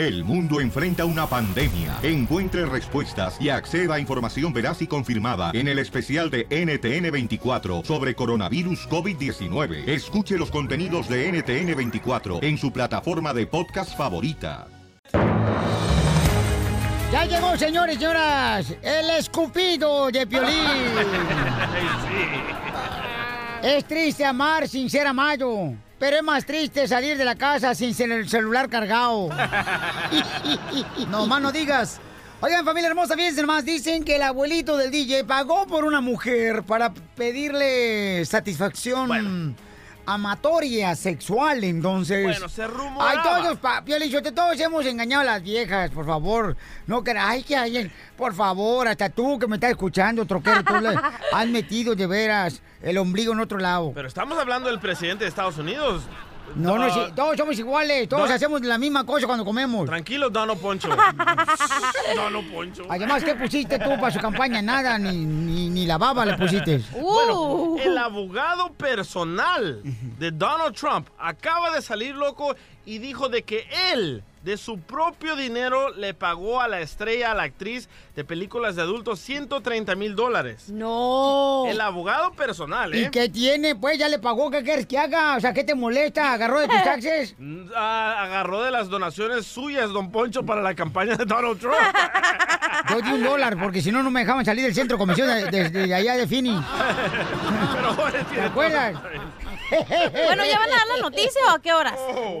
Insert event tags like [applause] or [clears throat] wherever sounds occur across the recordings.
El mundo enfrenta una pandemia. Encuentre respuestas y acceda a información veraz y confirmada en el especial de NTN24 sobre coronavirus COVID-19. Escuche los contenidos de NTN24 en su plataforma de podcast favorita. Ya llegó, señores y señoras, el escupido de Piolín. [laughs] Es triste amar sin ser amado, pero es más triste salir de la casa sin el celular cargado. [laughs] no más no digas. Oigan, familia hermosa, fíjense nomás, dicen que el abuelito del DJ pagó por una mujer para pedirle satisfacción amatoria sexual, entonces. Bueno, se rumoraba. Ay, todos, pa, Piolichote, todos hemos engañado a las viejas, por favor. No ay, que hay, por favor, hasta tú que me estás escuchando, troquero, tú le [laughs] has metido de veras el ombligo en otro lado. Pero estamos hablando del presidente de Estados Unidos. No, no, sí, todos somos iguales, todos Don- hacemos la misma cosa cuando comemos. Tranquilo, Dono Poncho. [laughs] Dono Poncho. Además, ¿qué pusiste tú para su campaña? Nada, ni, ni, ni la baba le pusiste. [laughs] Bueno, el abogado personal de Donald Trump acaba de salir loco y dijo de que él, de su propio dinero, le pagó a la estrella, a la actriz de películas de adultos 130 mil dólares. No. El abogado personal, ¿Y ¿eh? qué tiene? Pues ya le pagó, ¿qué quieres que haga? O sea, ¿qué te molesta? ¿Agarró de tus [laughs] taxes? Mm, ah, agarró de las donaciones suyas, don Poncho, para la campaña de Donald Trump. [laughs] Yo di un dólar, porque si no, no me dejaban salir del centro de comisión de, de- de allá de Fini. [laughs] Pero ¿Te acuerdas? Bueno, ¿ya van a dar la noticia o a qué horas?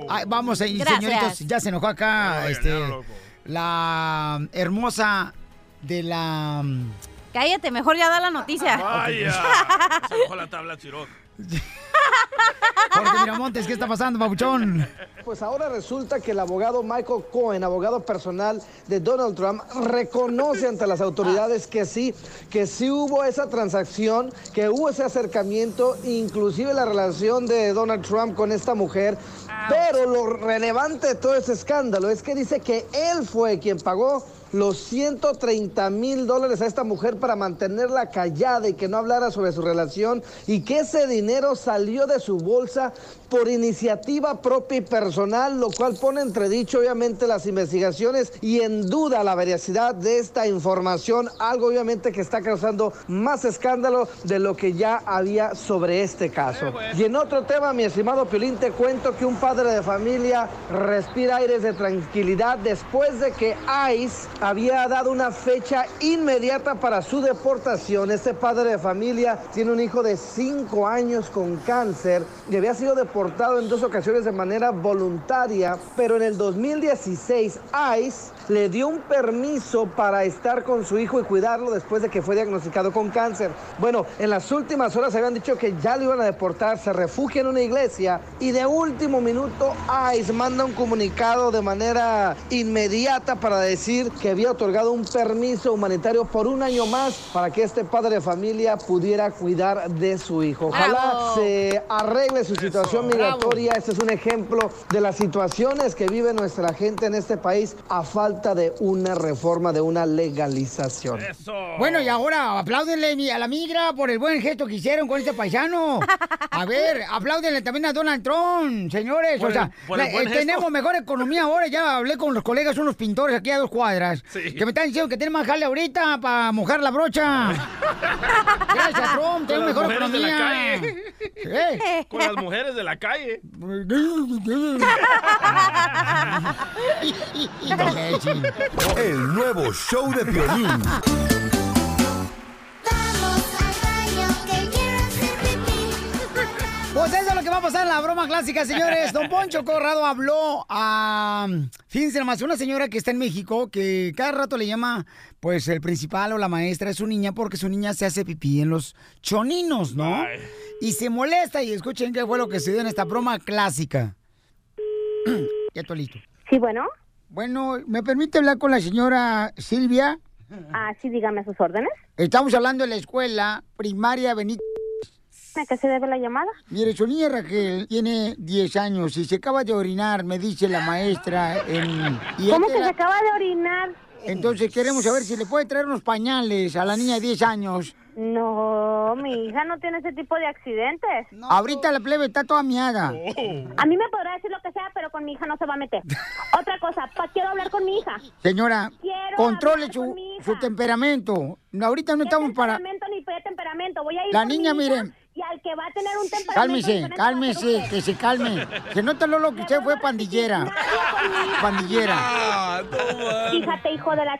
Ay, vamos, ahí, Gracias. señoritos, ya se enojó acá, este, la hermosa de la... Cállate, mejor ya da la noticia. Vaya. [laughs] Se dejó la tabla Chirot. [laughs] Jorge Miramontes, ¿qué está pasando, babuchón? Pues ahora resulta que el abogado Michael Cohen, abogado personal de Donald Trump, reconoce ante las autoridades que sí, que sí hubo esa transacción, que hubo ese acercamiento, inclusive la relación de Donald Trump con esta mujer. Pero lo relevante de todo ese escándalo es que dice que él fue quien pagó los 130 mil dólares a esta mujer para mantenerla callada y que no hablara sobre su relación y que ese dinero salió de su bolsa por iniciativa propia y personal, lo cual pone entredicho obviamente las investigaciones y en duda la veracidad de esta información, algo obviamente que está causando más escándalo de lo que ya había sobre este caso. Y en otro tema, mi estimado Piolín, te cuento que un padre de familia respira aires de tranquilidad después de que ICE había dado una fecha inmediata para su deportación. Este padre de familia tiene un hijo de 5 años con cáncer y había sido deportado en dos ocasiones de manera voluntaria, pero en el 2016 ICE le dio un permiso para estar con su hijo y cuidarlo después de que fue diagnosticado con cáncer. Bueno, en las últimas horas habían dicho que ya lo iban a deportar, se refugia en una iglesia y de último minuto ICE manda un comunicado de manera inmediata para decir que había otorgado un permiso humanitario por un año más para que este padre de familia pudiera cuidar de su hijo. Ojalá Bravo. se arregle su situación migratoria. Este es un ejemplo de las situaciones que vive nuestra gente en este país a falta de una reforma, de una legalización. Bueno, y ahora apláudenle a la migra por el buen gesto que hicieron con este paisano. A ver, [laughs] apláudenle también a Donald Trump, señores. Por o sea, el- la- eh, tenemos mejor economía ahora. Ya hablé con los colegas, unos pintores aquí a dos cuadras, Sí. que me están diciendo que tienen más jale ahorita para mojar la brocha. [laughs] Gracias Trump, las mejor mujeres de la economía. calle. ¿Eh? Con las mujeres de la calle. [laughs] [laughs] El nuevo show de violín. Pues eso es lo que va a pasar en la broma clásica, señores. Don Poncho [laughs] Corrado habló a, fíjense nomás, una señora que está en México que cada rato le llama, pues, el principal o la maestra de su niña porque su niña se hace pipí en los choninos, ¿no? Y se molesta y escuchen qué fue lo que se dio en esta broma clásica. [clears throat] ya estoy listo. Sí, bueno. Bueno, ¿me permite hablar con la señora Silvia? Ah, sí, dígame sus órdenes. Estamos hablando de la escuela primaria Benito. ¿A qué se debe la llamada? Mire, su niña Raquel tiene 10 años y se acaba de orinar, me dice la maestra. En, y ¿Cómo que la- se acaba de orinar? Entonces queremos saber si le puede traer unos pañales a la niña de 10 años. No, mi hija no tiene ese tipo de accidentes. Ahorita la plebe está toda miada. A mí me podrá decir lo que sea, pero con mi hija no se va a meter. [laughs] Otra cosa, pa- quiero hablar con mi hija. Señora, Quiero controle su, con mi hija. su temperamento. Ahorita no ¿Qué estamos para... temperamento ni temperamento? Voy a ir La con mi niña, hija mire. Y al que va a tener un temperamento Cálmese, cálmese, que se calme. Se nota Lolo que usted fue pandillera. Pandillera. Fíjate, hijo de la...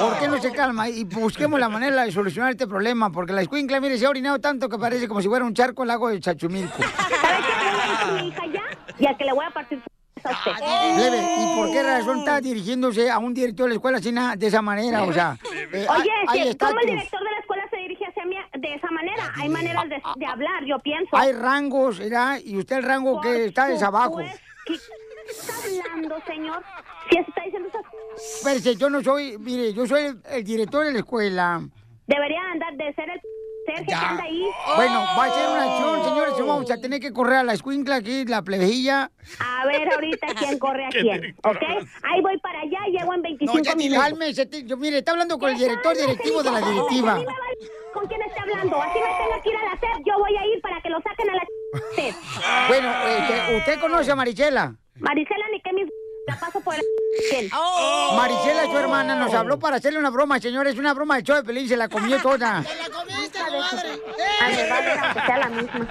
¿Por qué no se calma? Y busquemos la manera de solucionar este problema, porque la escuincla, mire, se ha orinado tanto que parece como si fuera un charco al lago de Chachumilco. ¿Sabes qué? Voy a mi hija ya y al que le voy a partir su a usted. Plebe, ¿y por qué razón está dirigiéndose a un director de la escuela así na- de esa manera? O sea, eh, Oye, hay, hay si, ¿cómo el director de la escuela se dirige hacia mí de esa manera? Hay maneras de, de hablar, yo pienso. hay rangos, ¿verdad? Y usted el rango que está es abajo. ¿Qué está hablando, señor? Si está diciendo Pero yo no soy, mire, yo soy el, el director de la escuela. Debería andar de ser el Sergio que anda ahí. Bueno, va a ser una acción, señores. Vamos a tener que correr a la escuincla aquí, la plebejilla. A ver ahorita [laughs] quién corre a quién, ¿ok? Ahí voy para allá, llego en 25 minutos. Cálmese, yo, mire, está hablando con el director directivo de la directiva. Con quién esté hablando. Así me tenga que ir a la SEP, yo voy a ir para que lo saquen a la SEP. Bueno, este, ¿usted conoce a Marisela? Marisela, ni que mis... La paso por el... ¿Quién? Marisela, su hermana, nos habló para hacerle una broma, señores. Una broma de show de Pelín, se la comió [laughs] toda. A mi madre, aunque sea la misma.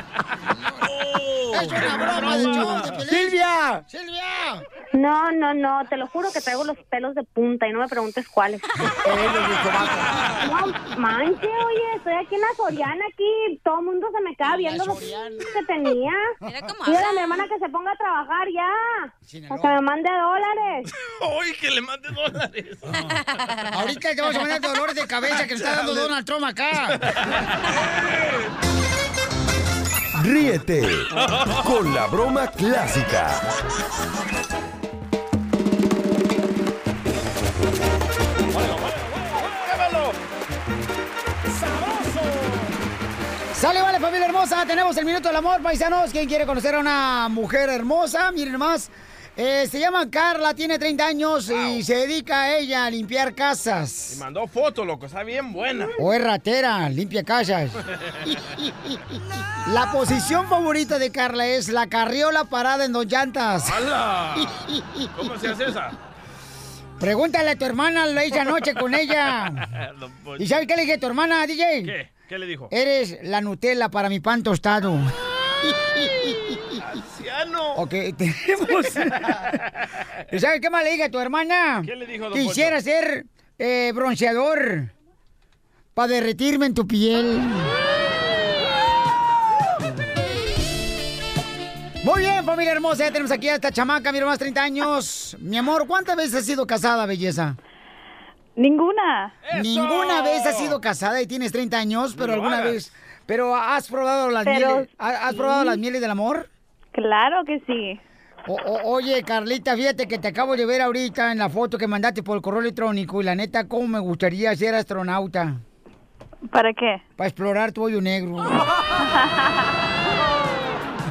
¡Es una broma de show de Pelín! ¡Silvia! ¡Silvia! No, no, no, te lo juro que traigo los pelos de punta y no me preguntes cuáles. [laughs] No manches, oye, estoy aquí en la Soriana, aquí todo el mundo se me queda viendo los que tenía. Mira a mi hermana que se ponga a trabajar ya. O que me mande dólares. [laughs] ¡Uy, que le mande dólares! [laughs] Ahorita te vamos a mandar dolores de cabeza que nos está dando Donald Trump acá. [laughs] Ríete con la broma clásica. Sale, vale, familia hermosa. Tenemos el minuto del amor, paisanos. ¿Quién quiere conocer a una mujer hermosa? Miren más. Eh, se llama Carla, tiene 30 años y se dedica a ella a limpiar Y casas. mandó foto, loco, está bien buena. O es ratera, limpia casas. La posición favorita de Carla es la carriola parada en dos llantas. ¡Hala! ¿Cómo se hace esa? Pregúntale a tu hermana, lo hice anoche con ella. [laughs] ¿Y sabes qué le dije a tu hermana, DJ? ¿Qué? ¿Qué le dijo? Eres la Nutella para mi pan tostado. ¡Anciano! Ok, tenemos. [laughs] ¿Y ¿Sabes qué más le dije a tu hermana? ¿Qué le dijo, don Quisiera Poncho? ser eh, bronceador para derretirme en tu piel. Muy bien, familia hermosa, ya tenemos aquí a esta chamaca, mira más 30 años. Mi amor, ¿cuántas veces has sido casada, belleza? Ninguna. ¡Eso! Ninguna vez has sido casada y tienes 30 años, pero No alguna hagas. vez. Pero has probado las Pero mieles. ¿Has probado las mieles del amor? Claro que sí. O- o- oye, Carlita, fíjate que te acabo de ver ahorita en la foto que mandaste por el correo electrónico y la neta, cómo me gustaría ser astronauta ¿Para qué? para explorar tu hoyo negro. [laughs]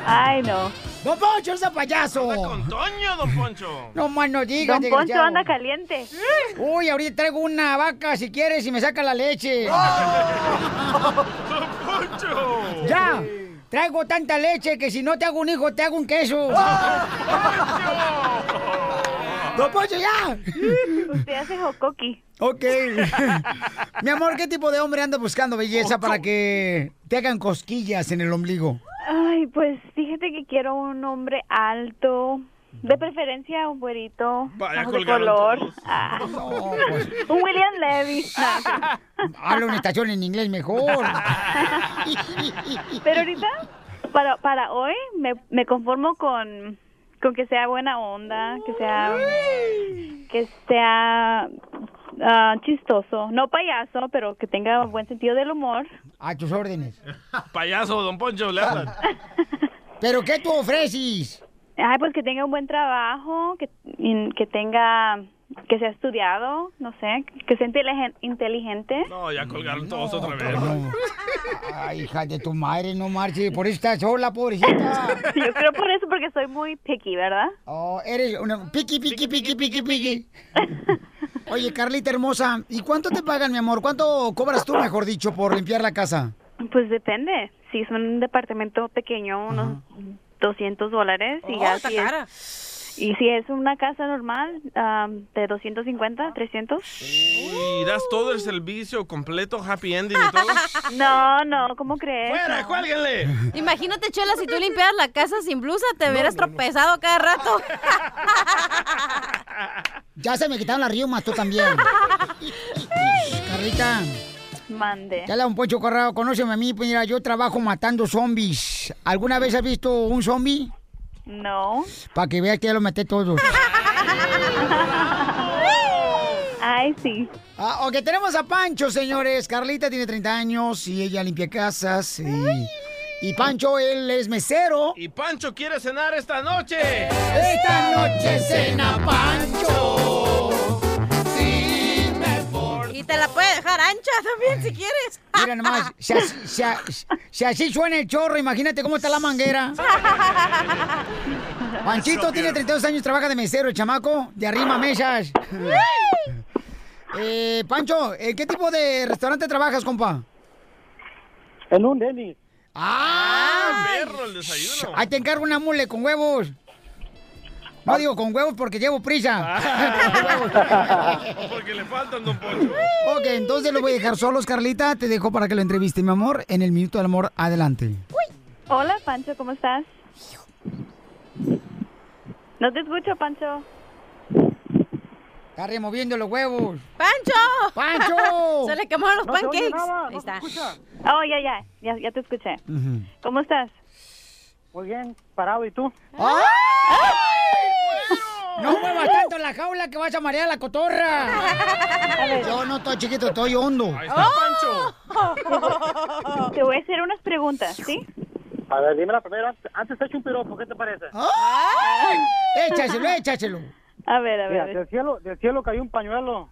Ay, no. ¡Don Poncho, ese payaso! Con Toño, don Poncho. No más no digas, Don Poncho anda caliente. Uy, ahorita traigo una vaca si quieres y me saca la leche. [laughs] ¡Don Poncho! ¡Ya! Traigo tanta leche que si no te hago un hijo, te hago un queso. ¡Don Poncho, ya! Usted hace jocoqui. Ok. [laughs] Mi amor, ¿qué tipo de hombre anda buscando belleza para que te hagan cosquillas en el ombligo? Ay, pues fíjate que quiero un hombre alto. De preferencia un güerito. Vaya, de color. Ah, [laughs] No, pues, un William Levy. No. [laughs] habla una estación en inglés mejor. Pero ahorita, para, para hoy, me, me conformo con, con que sea buena onda, que sea que sea ah, chistoso, no payaso, pero que tenga buen sentido del humor. A tus órdenes. [laughs] Payaso, don Poncho, le hablan. [laughs] ¿Pero qué tú ofreces? Ay, pues que tenga un buen trabajo, que, que tenga, que sea estudiado, no sé, que sea inteligen- inteligente. No, ya colgaron todos otra vez. No. Ay, hija de tu madre, no marches. Por eso estás sola, pobrecita. [laughs] Yo creo por eso, porque soy muy picky, ¿verdad? Oh, eres una piqui, piqui, piqui, piqui, piqui. Oye, Carlita hermosa, ¿y cuánto te pagan, mi amor? ¿Cuánto cobras tú, mejor dicho, por limpiar la casa? Pues depende. Si es un departamento pequeño, unos 200 dólares. Y Oh, ya está si es- cara. Y si es una casa normal, am, de 250, 300. Uy, das todo el servicio completo, happy ending y todo. [laughs] No, no, ¿cómo crees? ¡Fuera, No. cuélguenle! Imagínate, Chela, si tú limpiaras la casa sin blusa, te hubieras tropezado cada rato. [laughs] Ya se me quitaron las riumas, tú también. Carlita, Mande. ya le un Poncho Corrado, conóceme a mí, pues mira, yo trabajo matando zombies. ¿Alguna vez has visto un zombie? No. Para que veas que ya lo maté todos. [laughs] Ay, sí. Ah, ok, tenemos a Pancho, señores. Carlita tiene 30 años y ella limpia casas. Y, y Pancho, él es mesero. Y Pancho quiere cenar esta noche. Esta noche cena Pancho. Te la puede dejar ancha también si quieres. Mira nomás, [laughs] si así, si a- si así suena el chorro, imagínate cómo está la manguera. Panchito tiene 32 años, trabaja de mesero, el chamaco, de arrima mesas. [laughs] Eh, Pancho, ¿en qué tipo de restaurante trabajas, compa? En un Denny. ¡Ah! perro el desayuno! Ahí te encargo una mule con huevos. No digo con huevos porque llevo prisa. [laughs] Porque le faltan, don Poncho. ok, entonces lo voy a dejar solos, Carlita. Te dejo para que lo entreviste, mi amor, en el Minuto del Amor. Adelante. Hola, Pancho, ¿cómo estás? No te escucho, Pancho. Está removiendo los huevos. ¡Pancho! ¡Pancho! [laughs] Se le quemaron los No pancakes. nada, Ahí no se está. escucha. Oh, ya, ya, ya, ya te escuché. ¿Cómo estás? Muy bien, parado, ¿y tú? ¡Ay! No muevas tanto la jaula que vas a marear la cotorra. Yo no estoy chiquito, estoy hondo. Ahí está Pancho. [laughs] Te voy a hacer unas preguntas, ¿sí? A ver, dime la primera. Antes te echo un piropo, ¿qué te parece? ¡Ay! Échaselo, échaselo. A ver, a Mira, ver. del cielo, del cielo cayó un pañuelo.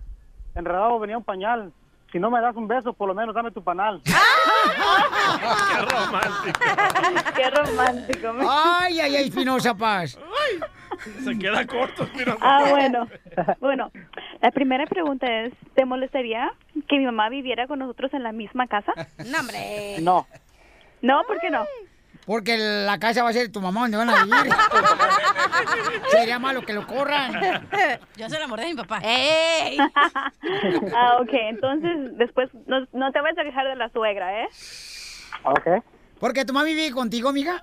Enredado venía un pañal. Si no me das un beso, por lo menos dame tu panal. [laughs] ¡Qué romántico! [laughs] Qué romántico. me- Ay, ay, ay, Espinosa Paz. Se queda corto, mira. Ah, bueno. Bueno, la primera pregunta es, ¿te molestaría que mi mamá viviera con nosotros en la misma casa? No, hombre. No. No, ¿por qué no? Porque la casa va a ser tu mamá donde van a vivir. [laughs] Sería malo que lo corran. Yo soy el amor de mi papá. ¡Ey! [laughs] Ah, ok. Entonces, después no, no te vas a quejar de la suegra, ¿eh? Ok. Porque tu mamá vive contigo, amiga.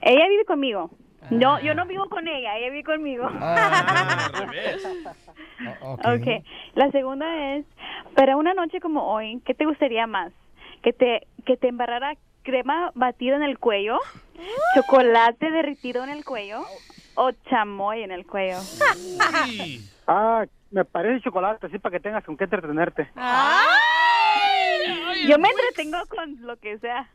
Ella vive conmigo. No, yo no vivo con ella, ella vive conmigo. Ah, [laughs] al revés. Okay. La segunda es, para una noche como hoy, ¿qué te gustaría más? ¿Que te, que te embarrara crema batida en el cuello? ¿Chocolate derritido en el cuello? ¿O chamoy en el cuello? Uy. [laughs] Ah, me parece chocolate, así para que tengas con qué entretenerte. Yo me entretengo con lo que sea.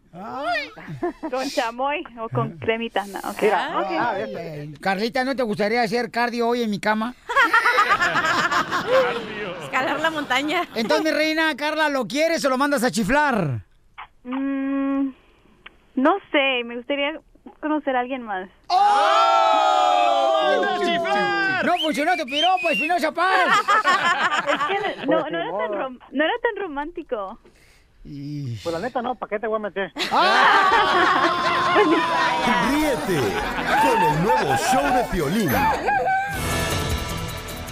Con chamoy o con cremita. No, ok. Mira, Ok. ah, Ay, ay. Carlita, ¿no te gustaría hacer cardio hoy en mi cama? [laughs] Escalar la montaña. Entonces, mi reina, Carla, ¿lo quieres o lo mandas a chiflar? Mm, no sé, me gustaría conocer a alguien más. ¡Manda a chiflar! No funcionó tu piropo, Espinosa Paz. [laughs] Es que no, Pues no, era tan rom- no era tan romántico. Y- Pues la neta no, ¿para qué te voy a meter? [laughs] Ríete con el nuevo show de Piolín.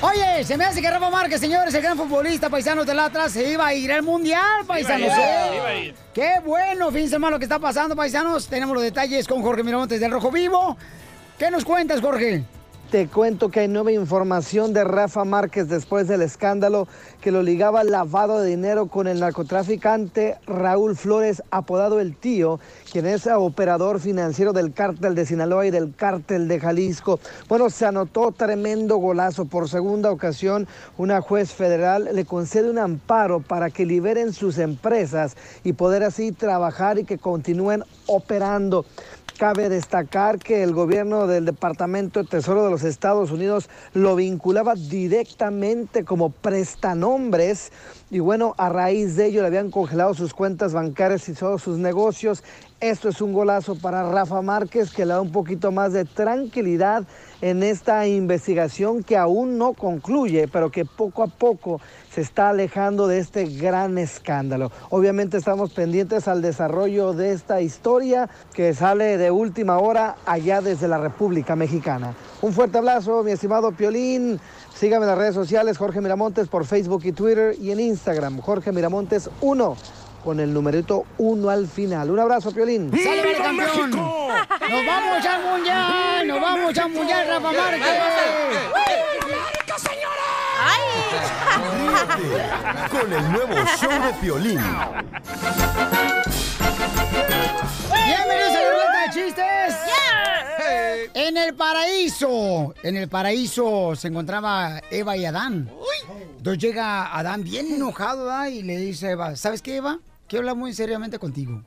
Oye, se me hace que Rafa Márquez, señores, el gran futbolista paisano del Atlas, se iba a ir al Mundial, paisanos. Iba a ir, ¿eh? iba a ir. Qué bueno, fíjense más lo que está pasando, paisanos. Tenemos los detalles con Jorge Miramontes del Rojo Vivo. ¿Qué nos cuentas, Jorge? Te cuento que hay nueva información de Rafa Márquez después del escándalo que lo ligaba al lavado de dinero con el narcotraficante Raúl Flores, apodado El Tío, quien es operador financiero del cártel de Sinaloa y del cártel de Jalisco. Bueno, se anotó tremendo golazo. Por segunda ocasión, una juez federal le concede un amparo para que liberen sus empresas y poder así trabajar y que continúen operando. Cabe destacar que el gobierno del Departamento de Tesoro de los Estados Unidos lo vinculaba directamente como prestanombres y bueno, a raíz de ello le habían congelado sus cuentas bancarias y todos sus negocios. Esto es un golazo para Rafa Márquez que le da un poquito más de tranquilidad en esta investigación que aún no concluye, pero que poco a poco se está alejando de este gran escándalo. Obviamente estamos pendientes al desarrollo de esta historia que sale de última hora allá desde la República Mexicana. Un fuerte abrazo, mi estimado Piolín. Sígame en las redes sociales, Jorge Miramontes, por Facebook y Twitter y en Instagram, Jorge Miramontes 1 con el numerito 1 al final. Un abrazo, Piolín. ¡Sale, vale, campeón! [laughs] ¡Nos vamos al mundial! ¡Nos vamos al mundial, Rafa Márquez! Ríete [laughs] con el nuevo show de Piolín. ¡Bienvenidos a la ruleta de chistes! En el paraíso, en el paraíso se encontraba Eva y Adán. Entonces llega Adán bien enojado ¿verdad? y le dice a Eva, ¿sabes qué, Eva? Quiero hablar muy seriamente contigo.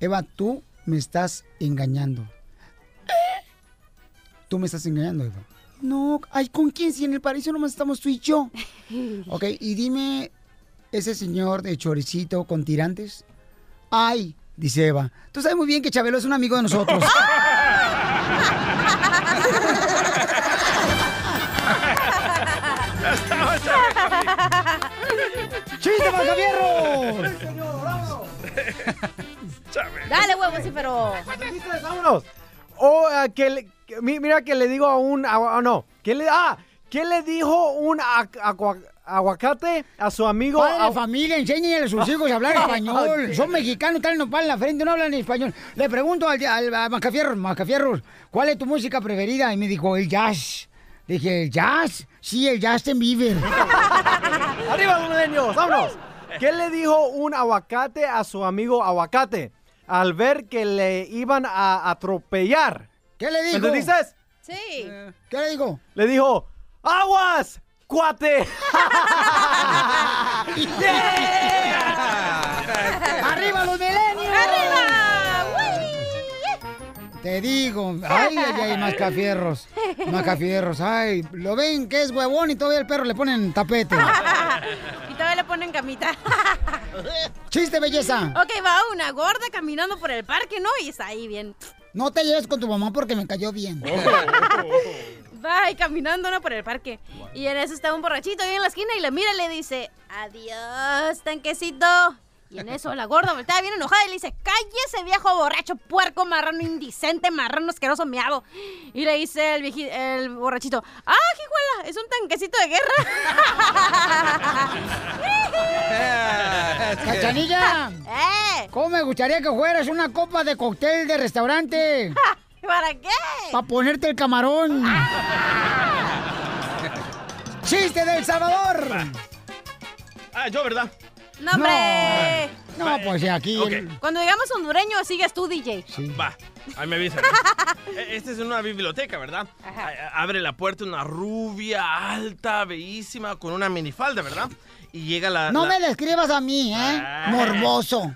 Eva, tú me estás engañando. Tú me estás engañando, Eva. No, ay, ¿con quién? Si en el paraíso nomás estamos tú y yo. [laughs] Ok, y dime, ese señor de choricito con tirantes. Ay, dice Eva. Tú sabes muy bien que Chabelo es un amigo de nosotros. [laughs] ¡Chiste, Macabierro! Dale, huevo, sí, pero. vámonos. O ah, que le- que- mi- mira que le digo a un ah, no, ¿qué le ah, ¿qué le dijo un agu- agua- aguacate a su amigo? Padre a- familia, enséñenle a sus hijos a hablar [laughs] español. Son mexicanos, traen nopal en la frente, no hablan español. Le pregunto al, al a Macafierros, Macafierros, ¿cuál es tu música preferida? Y me dijo, el jazz. Le dije, ¿el jazz? Sí, el Justin Bieber. [laughs] Arriba los milenios, vámonos. ¿Qué le dijo un aguacate a su amigo aguacate al ver que le iban a atropellar? ¿Qué le dijo? ¿Me dices? Sí. ¿Qué le digo? Le dijo, ¡aguas, cuate! [laughs] [laughs] ¡Arriba los milenios! Te digo, ay, ay, ay, mascafierros. Mascafierros, ay, lo ven que es huevón y todavía el perro le ponen tapete. [laughs] Y todavía le ponen camita. [laughs] Chiste, belleza. Ok, va una gorda caminando por el parque, ¿no? Y está ahí bien. No te lleves con tu mamá porque me cayó bien. [laughs] Va ahí caminando, ¿no? Por el parque. Y en eso está un borrachito ahí en la esquina y le mira y le dice, adiós, tanquecito. Y en eso la gorda voltea bien enojada y le dice, cállese viejo borracho, puerco, marrano, indicente, marrano, asqueroso, miado. Y le dice el, vieji- el borrachito, ah, jijuela, es un tanquecito de guerra. [laughs] ¡Cachanilla! ¡Eh! ¿Cómo me gustaría que fueras una copa de cóctel de restaurante? [laughs] ¿Para qué? Para ponerte el camarón. ¡Chiste del Salvador! Ah, yo, ¿verdad? ¡No, hombre! No, pues aquí. Ok. el- Cuando digamos hondureño, sigues tú, DJ. Va, ahí me avisan. [laughs] E- Este es una biblioteca, ¿verdad? A- Abre la puerta una rubia, alta, bellísima, con una minifalda, ¿verdad? Y llega la... No la- me describas a mí, ¿eh? Ay. Morboso.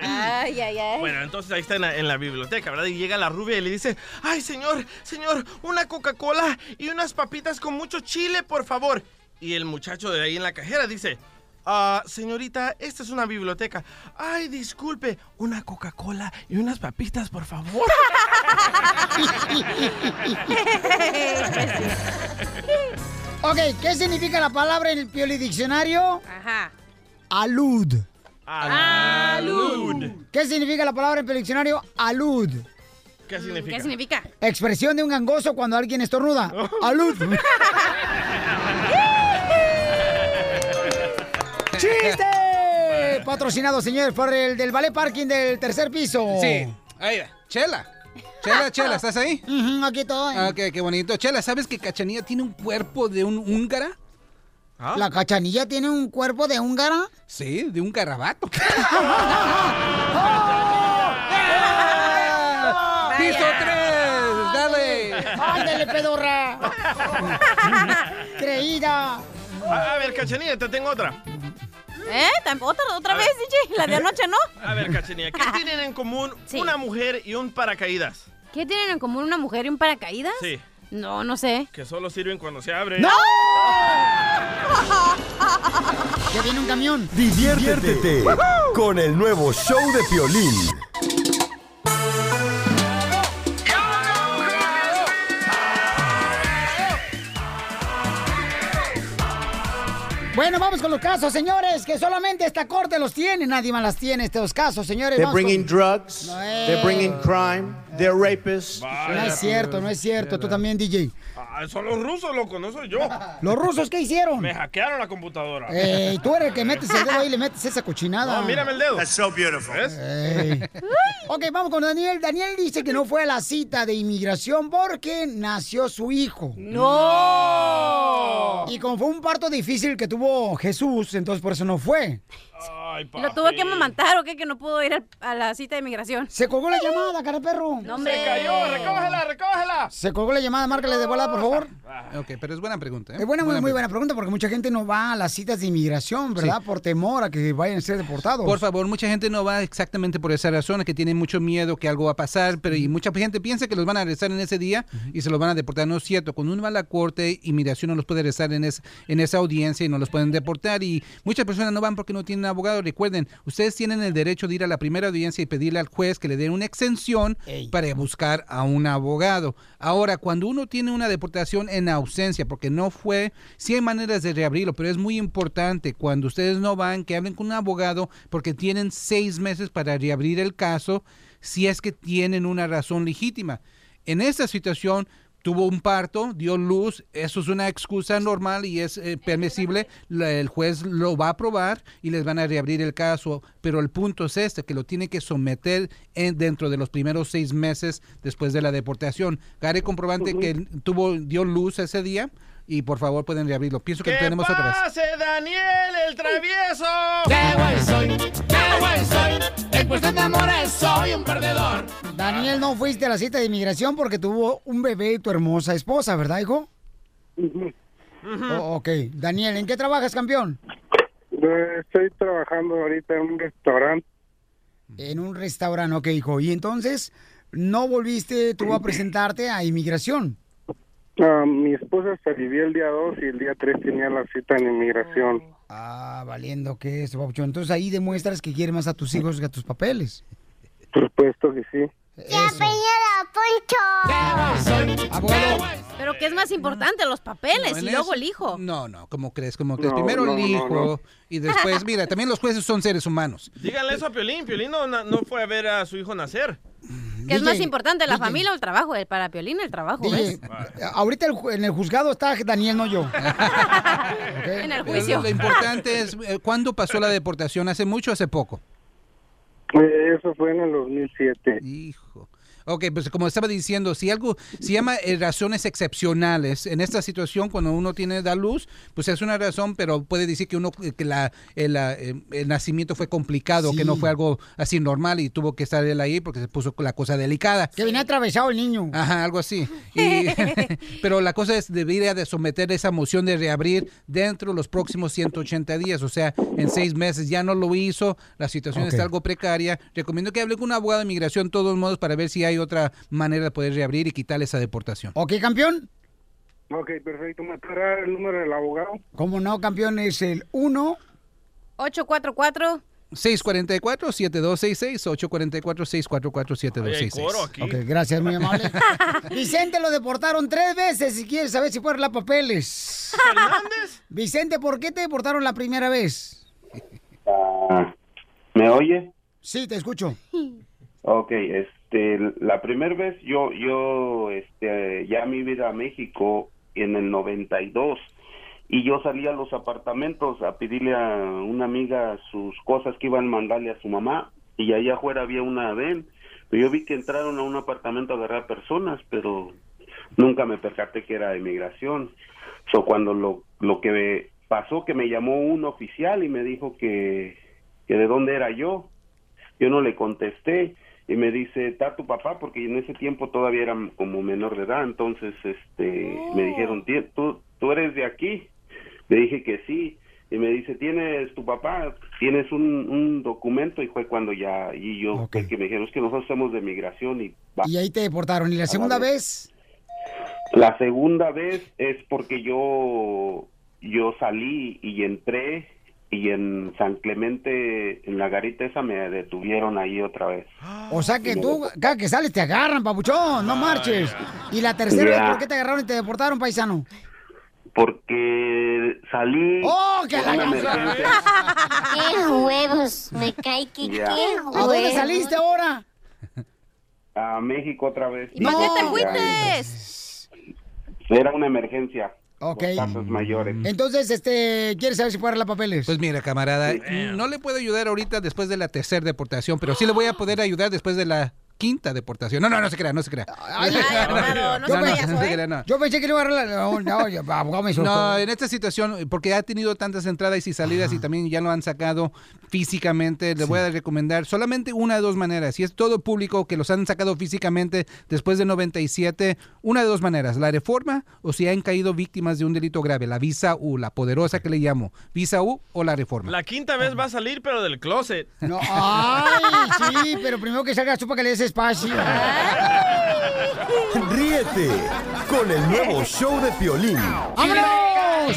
Ay, ay, ay. Bueno, entonces ahí está en la, en la biblioteca, ¿verdad? Y llega la rubia y le dice, ay, señor, señor, una Coca-Cola y unas papitas con mucho chile, por favor. Y el muchacho de ahí en la cajera dice, ah, señorita, esta es una biblioteca. Ay, disculpe, una Coca-Cola y unas papitas, por favor. [laughs] ok, ¿qué significa la palabra en el Pioli Diccionario? Ajá. Alud. Alud. ¿Qué significa la palabra en el Pioli Diccionario? Alud. ¿Qué significa? ¿Qué significa? Expresión de un gangoso cuando alguien estornuda. Alud. [laughs] ¡Chiste! [laughs] Patrocinado, señores, por el del Ballet Parking del tercer piso. Sí. Ahí va. Chela. Chela, [laughs] Chela, ¿estás ahí? Aquí estoy. Ah, Ok, qué bonito. Chela, ¿sabes que Cachanilla tiene un cuerpo de un húngara? ¿La cachanilla tiene un cuerpo de húngara? Sí, de un garabato. [laughs] ¡Piso 3! ¡Dale! ¡Ándale, pedorra! Creída. A, a ver, Cachanilla, te tengo otra. ¿Eh? ¿Tam- ¿Otra, otra vez, ver. DJ? La de anoche, ¿no? A ver, Cachanilla, ¿qué tienen en común Sí. una mujer y un paracaídas? ¿Qué tienen en común una mujer y un paracaídas? Sí, No, no sé. que solo sirven cuando se abre. ¡No! [laughs] Que viene un camión. Diviértete con el nuevo show de Piolín. Bueno, vamos con los casos, señores, que solamente esta corte los tiene, nadie más las tiene estos casos, señores. They're con- bringing drugs. No, They're eh. bringing crime. They're rapists. No es cierto, no es cierto. Tú también, DJ. Ah, son los rusos, loco, no soy yo. [laughs] ¿Los rusos qué hicieron? Me hackearon la computadora. Eh, tú eres el que [laughs] metes el dedo ahí y le metes esa cochinada. No, mírame el dedo. That's so beautiful. Ey. [laughs] Ok, vamos con Daniel. Daniel dice que no fue a la cita de inmigración porque nació su hijo. ¡No! Y como fue un parto difícil que tuvo Jesús, entonces por eso no fue. ¿Y ¿Lo tuvo que amamantar o qué? Que no pudo ir al- a la cita de migración. Se colgó la llamada, cara de perro. No, hombre. Se cayó, recógela, recógela. Se colgó la llamada, márcale de volada, por favor. Ok, pero es buena pregunta. ¿eh? Es buena, muy, muy buena pregunta porque mucha gente no va a las citas de inmigración, ¿verdad? Por temor a que vayan a ser deportados. Por favor, mucha gente no va exactamente por esa razón, que tienen mucho miedo que algo va a pasar, pero y mucha gente piensa que los van a arrestar en ese día y se los van a deportar. No es cierto. Cuando uno va a la corte, inmigración no los puede arrestar en, es- en esa audiencia y no los pueden deportar. Y muchas personas no van porque no tienen abogado. Recuerden, ustedes tienen el derecho de ir a la primera audiencia y pedirle al juez que le dé una exención para buscar a un abogado. Ahora, cuando uno tiene una deportación en ausencia, porque no fue, sí hay maneras de reabrirlo, pero es muy importante cuando ustedes no van, que hablen con un abogado, porque tienen seis meses para reabrir el caso si es que tienen una razón legítima. En esta situación tuvo un parto, dio luz, eso es una excusa normal y es eh, permisible, La- el juez lo va a aprobar y les van a reabrir el caso, pero el punto es este, que lo tiene que someter en, dentro de los primeros seis meses después de la deportación. Gare comprobante que tuvo, dio luz ese día y por favor pueden reabrirlo. Pienso que ¡Que lo tenemos otra vez. Daniel el travieso! ¡Qué güey soy! ¡Qué güey soy! En cuestión de amores soy un perdedor. Daniel, no fuiste a la cita de inmigración porque tuvo un bebé y tu hermosa esposa, ¿verdad, hijo? Oh, ok. Daniel, ¿en qué trabajas, campeón? Eh, Estoy trabajando ahorita en un restaurante. En un restaurante, ok, hijo. Y entonces, ¿no volviste tú a presentarte a inmigración? Ah, mi esposa se alivió el día 2 y el día 3 tenía la cita en inmigración. Ah, valiendo que eso, papuchón. Entonces ahí demuestras que quieres más a tus hijos que a tus papeles. Por supuesto que sí. Abogado. Pero ¿qué es más importante? Los papeles No, y luego el hijo. No, no, ¿cómo crees? ¿Cómo crees? No, Primero no, el hijo no. y después, mira, también los jueces son seres humanos. Díganle eso a Piolín. Piolín no, no fue a ver a su hijo nacer. ¿Qué es más importante, la DJ. familia o el trabajo? El para Piolín el trabajo, DJ, ¿ves? ahorita el en el juzgado está Daniel, no yo. [laughs] En el juicio. Lo, lo importante es, eh, ¿cuándo pasó la deportación? ¿Hace mucho o hace poco? Eh, Eso fue en el 2007. Hijo. Ok, pues como estaba diciendo, si algo se llama eh, razones excepcionales, en esta situación cuando uno tiene da luz, pues es una razón, pero puede decir que uno eh, que la, el, eh, el nacimiento fue complicado, que no fue algo así normal y tuvo que estar él ahí porque se puso la cosa delicada. Que venía atravesado el niño. Ajá, algo así. Y- [laughs] pero la cosa es, debería de someter esa moción de reabrir dentro de los próximos 180 días, o sea, en seis meses. Ya no lo hizo, la situación Ok. está algo precaria. Recomiendo que hable con un abogado de inmigración, de todos modos, para ver si hay otra manera de poder reabrir y quitarle esa deportación. ¿Ok, campeón? Ok, perfecto. ¿Me dar el número del abogado? Como no, campeón, es el 1. 844 644-7266, 844-644-7266. Ok, gracias, muy amable. [laughs] Vicente lo deportaron tres veces si quieres saber si fueron las papeles. ¿Fernández? Vicente, ¿por qué te deportaron la primera vez? Ah, ¿Me oye? Sí, te escucho. [laughs] Ok, este, la primera vez yo, yo, este, ya me iba a México en el 92 y yo salí a los apartamentos a pedirle a una amiga sus cosas que iban a mandarle a su mamá y allá afuera había una ven, pero yo vi que entraron a un apartamento a agarrar personas, pero nunca me percaté que era de inmigración. So, cuando lo, lo que pasó que me llamó un oficial y me dijo que, que de dónde era yo. Yo no le contesté y me dice, ¿está tu papá? Porque en ese tiempo todavía era como menor de edad, entonces este me dijeron, "Ti- ¿tú, ¿tú eres de aquí? Le dije que sí. Y me dice, ¿tienes tu papá? ¿Tienes un, un documento? Y fue cuando ya, y yo, que me dijeron, es que nosotros somos de migración y va. Y ahí te deportaron. ¿Y la segunda vez? La segunda vez es porque yo yo salí y entré y en San Clemente en la garita esa me detuvieron ahí otra vez. [gasps] O sea que tú, cada que sales te agarran, papuchón, no marches. Y la tercera vez, ¿por qué te agarraron y te deportaron, paisano? Porque salí ¡Oh, que por la. [laughs] ¡Qué huevos! Me cae que qué ¿A dónde huevos. saliste ahora? a México otra vez. ¿Para qué te Ya, fuites? Era una emergencia. Ok. Casos mayores. Entonces, este, ¿quieres saber si puedo arreglar papeles? Pues mira, camarada, no le puedo ayudar ahorita después de la tercera deportación, pero sí le voy a poder ayudar después de la quinta deportación. No, no, no se crea, no se crea. Ay, no no, no, no ¿eh? crea, no. Yo pensé que le iba a. No, no. No, en esta situación, porque ha tenido tantas entradas y salidas y también ya lo han sacado físicamente, le voy a recomendar solamente una de dos maneras. Si es todo público que los han sacado físicamente después de 97, una de dos maneras, la reforma o si han caído víctimas de un delito grave, la visa U, la poderosa que le llamo, visa U o la reforma. La quinta vez va a salir, pero del closet. No, ay, [laughs] sí, pero primero que salgas tú para que le des espacio. Ríete con el nuevo show de Piolín. ¡Vámonos!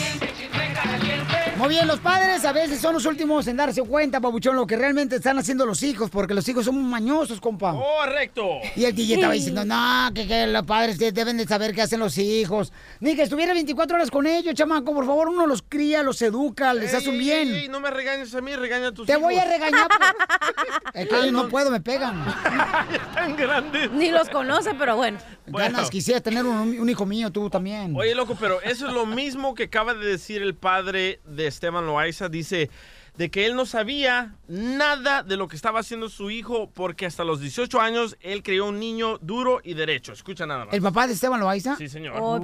Muy bien, los padres a veces son los últimos en darse cuenta, papuchón, lo que realmente están haciendo los hijos, porque los hijos son mañosos, compa. Correcto. Y el DJ estaba diciendo, no, que, que los padres de- deben de saber qué hacen los hijos. Ni que estuviera 24 horas con ellos, chamaco, por favor, uno los cría, los educa, les hace un bien. Ey, no me regañes a mí, regaña a tus Te hijos. voy a regañar. [laughs] Es que no puedo, me pegan. Tan grandes. Ni los conoce, pero bueno. Ganas, quisiera tener un, un hijo mío, tú también. Oye, loco, pero eso es lo mismo que acaba de decir el padre de Esteban Loaiza. Dice de que él no sabía nada de lo que estaba haciendo su hijo porque hasta los 18 años él crió un niño duro y derecho. Escucha nada más. ¿El papá de Esteban Loaiza? Sí, señor. Oh,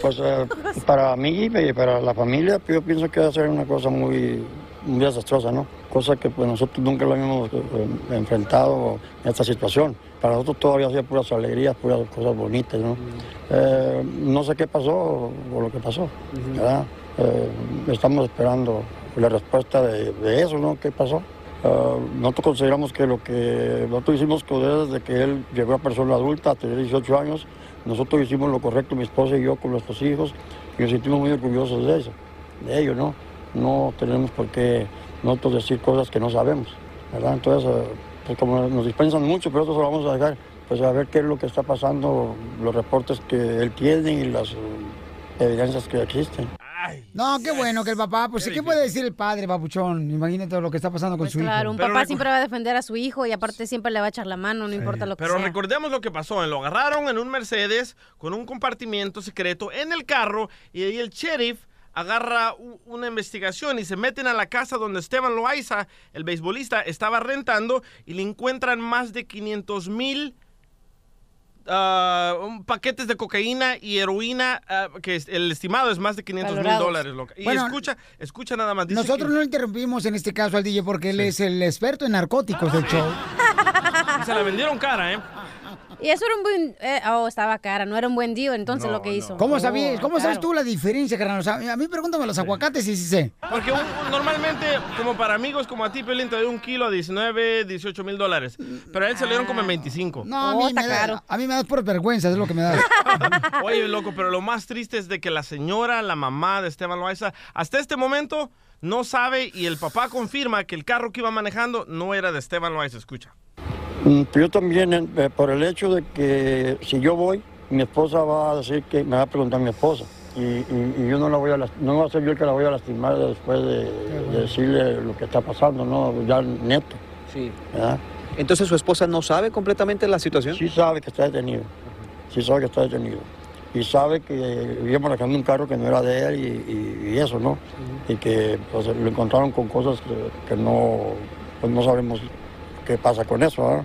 Pues eh, [laughs] para mí y para la familia, pues, yo pienso que va a ser una cosa muy, muy desastrosa, ¿no? Cosa que pues nosotros nunca lo habíamos eh, enfrentado en esta situación. Para nosotros todavía hacía puras alegrías, puras cosas bonitas, ¿no? Eh, no sé qué pasó o lo que pasó, ¿verdad? Eh, estamos esperando la respuesta de, de eso, ¿no? ¿Qué pasó? Nosotros consideramos que lo que nosotros hicimos con él desde que él llegó a persona adulta, a tener 18 años, nosotros hicimos lo correcto, mi esposa y yo, con nuestros hijos, y nos sentimos muy orgullosos de eso, de ello, ¿no? No tenemos por qué nosotros decir cosas que no sabemos, ¿verdad? Entonces, eh, pues como nos dispensan mucho, pero nosotros lo vamos a dejar, pues a ver qué es lo que está pasando, los reportes que él tiene y las eh, evidencias que existen. No, qué bueno que el papá, pues sí, ¿qué puede decir el padre, papuchón? Imagínate lo que está pasando con su hijo. Pues Claro, un Pero papá siempre va a defender a su hijo y aparte siempre le va a echar la mano, no importa lo que Pero sea. recordemos lo que pasó. Lo agarraron en un Mercedes con un compartimiento secreto en el carro y ahí el sheriff agarra una investigación y se meten a la casa donde Esteban Loaiza, el beisbolista, estaba rentando y le encuentran más de 500 mil ah, un- paquetes de cocaína y heroína, ah, que es- el estimado es más de 500 mil dólares. loca. Y Bueno, escucha, escucha nada más. dice Nosotros que- no interrumpimos en este caso al DJ porque él es el experto en narcóticos del show. y se la vendieron cara, ¿eh? Y eso era un buen... eh, oh, estaba cara, no era un buen deal entonces lo que hizo. ¿Cómo Oh, sabías? ¿Cómo sabes tú la diferencia, carnal? O sea, a mí pregúntame los aguacates y sí sé. Porque un- un- normalmente, como para amigos como a ti, Pelín, te doy un kilo a 19, 18 mil dólares. Pero a él salieron como en 25. No, a mí, me da, a mí me das por vergüenza, es lo que me das. [laughs] Oye, loco, pero lo más triste es de que la señora, la mamá de Esteban Loaiza, hasta este momento no sabe y el papá confirma que el carro que iba manejando no era de Esteban Loaiza. Escucha. Mm, Yo también, eh, por el hecho de que si yo voy, mi esposa va a decir que me va a preguntar mi esposa. Y, y- y yo no la voy a no va a ser yo el que la voy a lastimar después de, de decirle lo que está pasando, ¿no? Ya neto. Sí. ¿verdad? Entonces su esposa no sabe completamente la situación. Sí sabe que está detenido. Sí sabe que está detenido. Y sabe que iba manejando un carro que no era de él y, y- y eso, ¿no? Y que pues, lo encontraron con cosas que, que no, pues, no sabemos qué pasa con eso.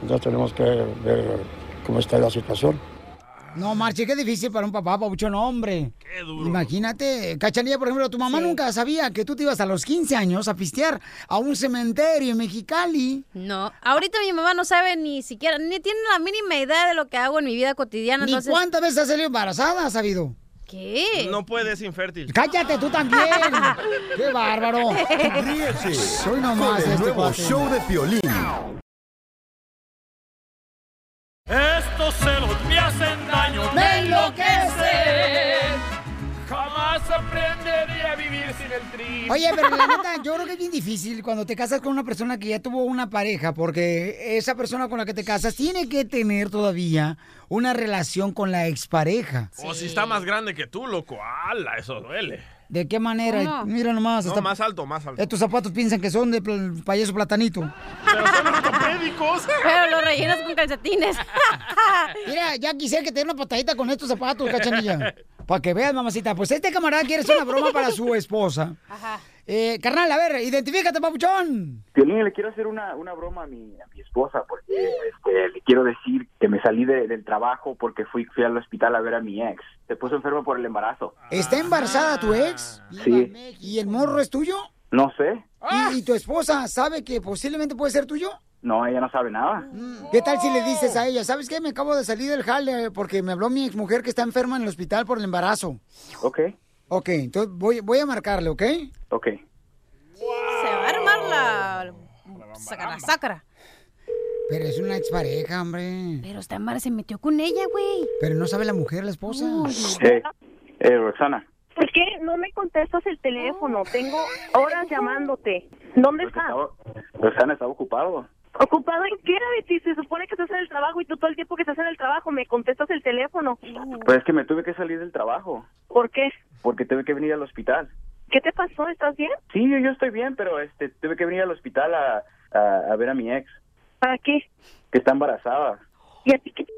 Entonces tenemos que ver cómo está la situación. No, Marche, qué difícil para un papá, papuchón, hombre. Qué duro. Imagínate, Cachanilla, por ejemplo, tu mamá nunca sabía que tú te ibas a los 15 años a pistear a un cementerio en Mexicali. No, ahorita mi mamá no sabe ni siquiera, ni tiene la mínima idea de lo que hago en mi vida cotidiana. ¿Ni entonces... cuántas veces has salido embarazada, has sabido? ¿Qué? No puedes infértil. Cállate tú también. ¡Qué bárbaro! Ríete Soy nomás con el este nuevo cuate. show de Piolín. Estos celos me hacen daño, ¡Me enloquecen! El tri. Oye, pero la neta, [laughs] yo creo que es bien difícil cuando te casas con una persona que ya tuvo una pareja, porque esa persona con la que te casas tiene que tener todavía una relación con la expareja. O si está más grande que tú, loco. ¡Hala! Eso duele. ¿De qué manera? ¿Cómo? Mira nomás. No, hasta- más alto, más alto. Estos zapatos piensan que son de pl- payaso platanito. Pero [laughs] lo rellenas con calcetines. [laughs] Mira, ya quisiera que te diera una patadita con estos zapatos, cachanilla. Para que veas, mamacita. Pues este camarada quiere hacer una broma [laughs] para su esposa. Ajá. Eh, carnal, a ver, identifícate, papuchón. Piolín, le quiero hacer una, una broma a mi, a mi esposa porque este, le quiero decir que me salí de- del trabajo porque fui, fui al hospital a ver a mi ex. Se puso enfermo por el embarazo. ¿Está embarazada tu ex? Sí, ¿Y el morro es tuyo? no sé. ¿Y, y tu esposa sabe que posiblemente puede ser tuyo? No, ella no sabe nada. ¿Qué tal si le dices a ella, ¿sabes qué? Me acabo de salir del jale porque me habló mi exmujer que está enferma en el hospital por el embarazo. Ok, Ok, entonces voy, voy a marcarle, ¿ok? ok. Se va a armar la... Sacara, sacara. Pero es una expareja, hombre. Pero está embarazada, se metió con ella, güey. Pero no sabe la mujer, la esposa. Eh, eh, Roxana, ¿Por qué no me contestas el teléfono? Tengo horas llamándote. ¿Dónde pues estás? Roxana estaba ocupado. ¿Ocupado en qué, Betty? Se supone que estás en el trabajo y tú todo el tiempo que estás en el trabajo me contestas el teléfono. Pues es que me tuve que salir del trabajo ¿Por qué? porque tuve que venir al hospital. ¿Qué te pasó? ¿Estás bien? Sí, yo, yo estoy bien, pero este tuve que venir al hospital a, a, a ver a mi ex, ¿Para qué? que está embarazada. ¿Y a ti qué te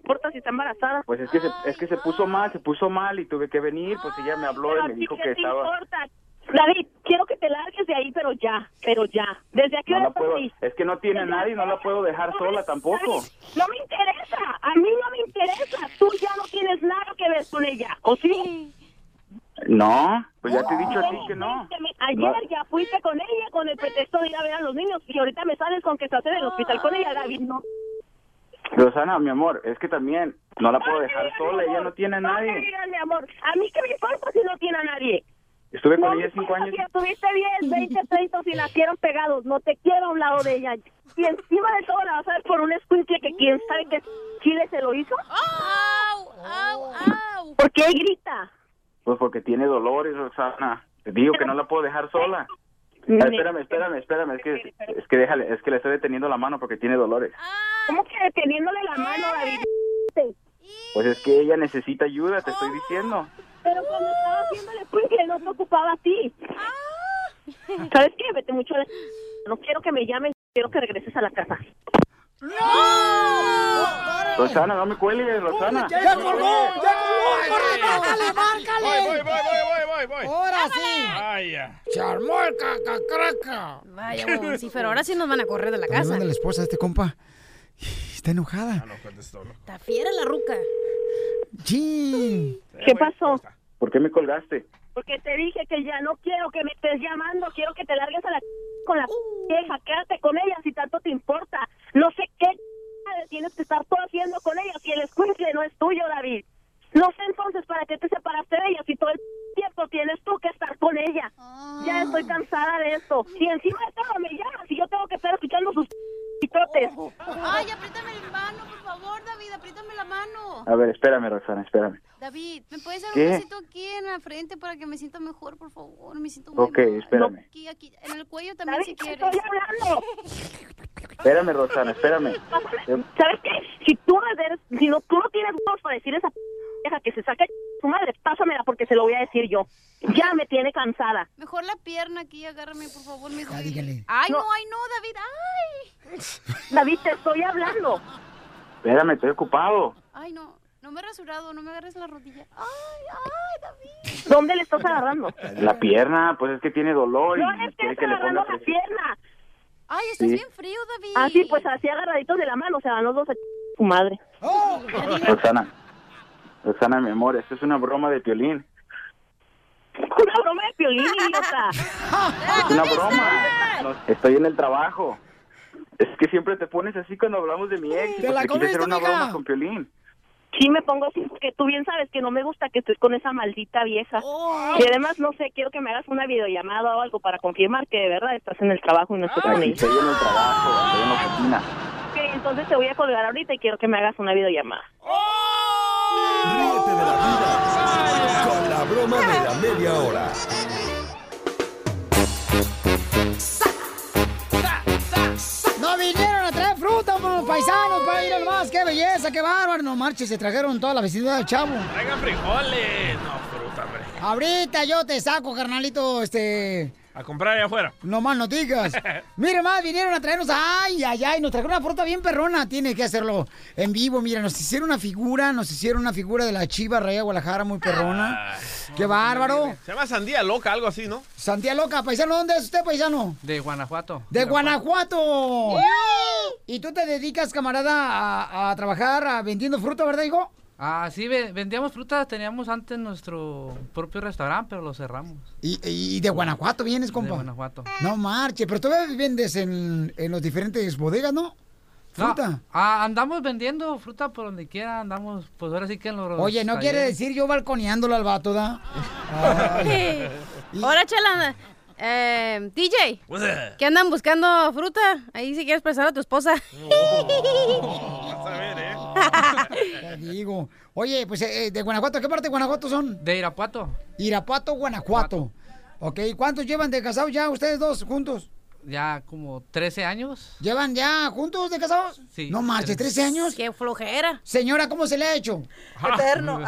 importa si está embarazada? Pues es que se, es que se puso mal, se puso mal y tuve que venir, pues ella me habló y me dijo que estaba... importa? David, quiero que te largues de ahí, pero ya, pero ya. ¿Desde aquí No hora la puedo, es que no tiene a nadie, no la puedo dejar sola tampoco. No me interesa, a mí no me interesa. Tú ya no tienes nada que ver con ella, ¿o sí? No, pues ya te he dicho a ti que no. Ayer No. ya fuiste con ella con el pretexto de ir a ver a los niños y ahorita me sales con que estás en el hospital con ella, David. No, Rosana, mi amor, es que también no la puedo dejar sola, ella no tiene a No me nadie. mi amor. A mí qué me importa si no tiene a nadie. Estuve con No ella cinco años. Si estuviste 10, 20, 30 si nacieron pegados. No te quiero a un lado de ella. Y encima de todo la vas a ver por un escuincle que quién sabe que Chile se lo hizo. ¡Au! ¡Au! ¡Au! ¿Por qué grita? Pues porque tiene dolores, Rosana. Te digo que no la puedo dejar sola. Ah, espérame, espérame, espérame, es que, es que déjale, es que le estoy deteniendo la mano porque tiene dolores. ¿Cómo que deteniéndole la mano, David? Pues es que ella necesita ayuda, te estoy diciendo. Pero cuando estaba haciendo el escuincle no te ocupaba a ti. ¿Sabes qué? Vete mucho a la... No quiero que me llamen, quiero que regreses a la casa. Rosana, no me cuelgues, Rosana. ¡Ya colgó! ¡Ya colgó! ¡Corre, márcale, márcale! Voy, voy, voy, voy, voy, voy, voy. ¡Ahora sí! Vaya. ¡Se armó el cacacraca! Vaya, pero ahora sí nos van a correr de la casa. a la esposa de este compa. Está enojada. Está fiera la ruca. ¿Qué pasó? ¿Por qué me colgaste? Porque te dije que ya no quiero que me estés llamando, quiero que te largues a la con la vieja, quédate con ella si tanto te importa. No sé qué tienes que estar tú haciendo con ella si el escuincle no es tuyo, David. No sé entonces para qué te separaste de ella si todo el tiempo tienes tú que estar con ella. Ya estoy cansada de esto. Y encima de todo me llamas y yo tengo que estar escuchando sus pitotes. Ay, apriétame la mano, David, apriétame la mano. A ver, espérame, Rosana, espérame. David, ¿me puedes dar ¿Qué? un besito aquí en la frente para que me sienta mejor, por favor? Me siento muy Ok, mal. espérame. Aquí, aquí, en el cuello también, si quieres. Estoy hablando. Espérame, Rosana, espérame. ¿Sabes qué? Si tú no, eres- si no, tú no tienes voz para decir esa vieja que se saque su madre, pásamela porque se lo voy a decir yo. Ya me tiene cansada. Mejor la pierna aquí, agárrame, por favor, mi duele. dígale. Ay, no. No. ay, no, David, ay. David, te estoy hablando. Espérame, estoy ocupado. Ay, no, no me he rasurado, no me agarres la rodilla. Ay, ay, David. ¿Dónde le estás agarrando? La pierna, pues es que tiene dolor y No le que le agarrando ponga la pierna. Ay, estás Sí. bien frío, David. Así, pues así agarraditos de la mano, se van los dos a su madre. [laughs] Rosana, Rosana, mi amor, esto es una broma de piolín. [laughs] Una broma de piolín, idiota. Es una broma. [laughs] Estoy en el trabajo. Es que siempre te pones así cuando hablamos de mi ex. Te la te quise hacer comiste, una mija. broma con piolín. Sí, me pongo así porque tú bien sabes que no me gusta que estés con esa maldita vieja. Y además, no sé, quiero que me hagas una videollamada o algo para confirmar que de verdad estás en el trabajo y no estás con ella. estoy en el trabajo, estoy en la oficina. Ok, entonces te voy a colgar ahorita y quiero que me hagas una videollamada. Ríete de la vida con la broma de la media hora. Paisanos, para ir al más! ¡Qué belleza, qué bárbaro! No marches, se trajeron toda la vecindad del chavo. Traigan frijoles. No, fruta, hombre. Ahorita yo te saco, carnalito, este... A comprar allá afuera. No más no digas. [laughs] Mire, más vinieron a traernos. Ay, ay, ay. Nos trajeron una fruta bien perrona. Tiene que hacerlo en vivo. Mira, nos hicieron una figura. Nos hicieron una figura de la Chiva Raya Guadalajara muy perrona. Qué bárbaro. Se llama sandía loca, algo así, ¿no? Santía Loca, paisano, ¿dónde es usted, paisano? De Guanajuato. De Guanajuato. ¿Y tú te dedicas, camarada, a, a trabajar a vendiendo fruta, verdad, hijo? Ah, sí, ve- vendíamos frutas, teníamos antes nuestro propio restaurante, pero lo cerramos. ¿Y, y de Guanajuato vienes, compa? De Guanajuato. No marche, pero todavía vendes en, en los diferentes bodegas, ¿no? Fruta. No, ah, andamos vendiendo fruta por donde quiera, andamos, pues ahora sí que en los Oye, no quiere decir yo balconeándolo al vato, ¿da? [laughs] Ahora, chela, eh, DJ? ¿qué andan buscando fruta? Ahí si quieres prestar a tu esposa. Vas a ver, ¿eh? Te digo. Oye, pues eh, de Guanajuato, ¿qué parte de Guanajuato son? De Irapuato. Irapuato, Guanajuato. Ok, ¿cuántos llevan de casados ya ustedes dos juntos? Ya como 13 años. ¿Llevan ya juntos de casados? Sí. No marches, 13 años. Qué flojera. Señora, ¿cómo se le ha hecho? [laughs] Eterno.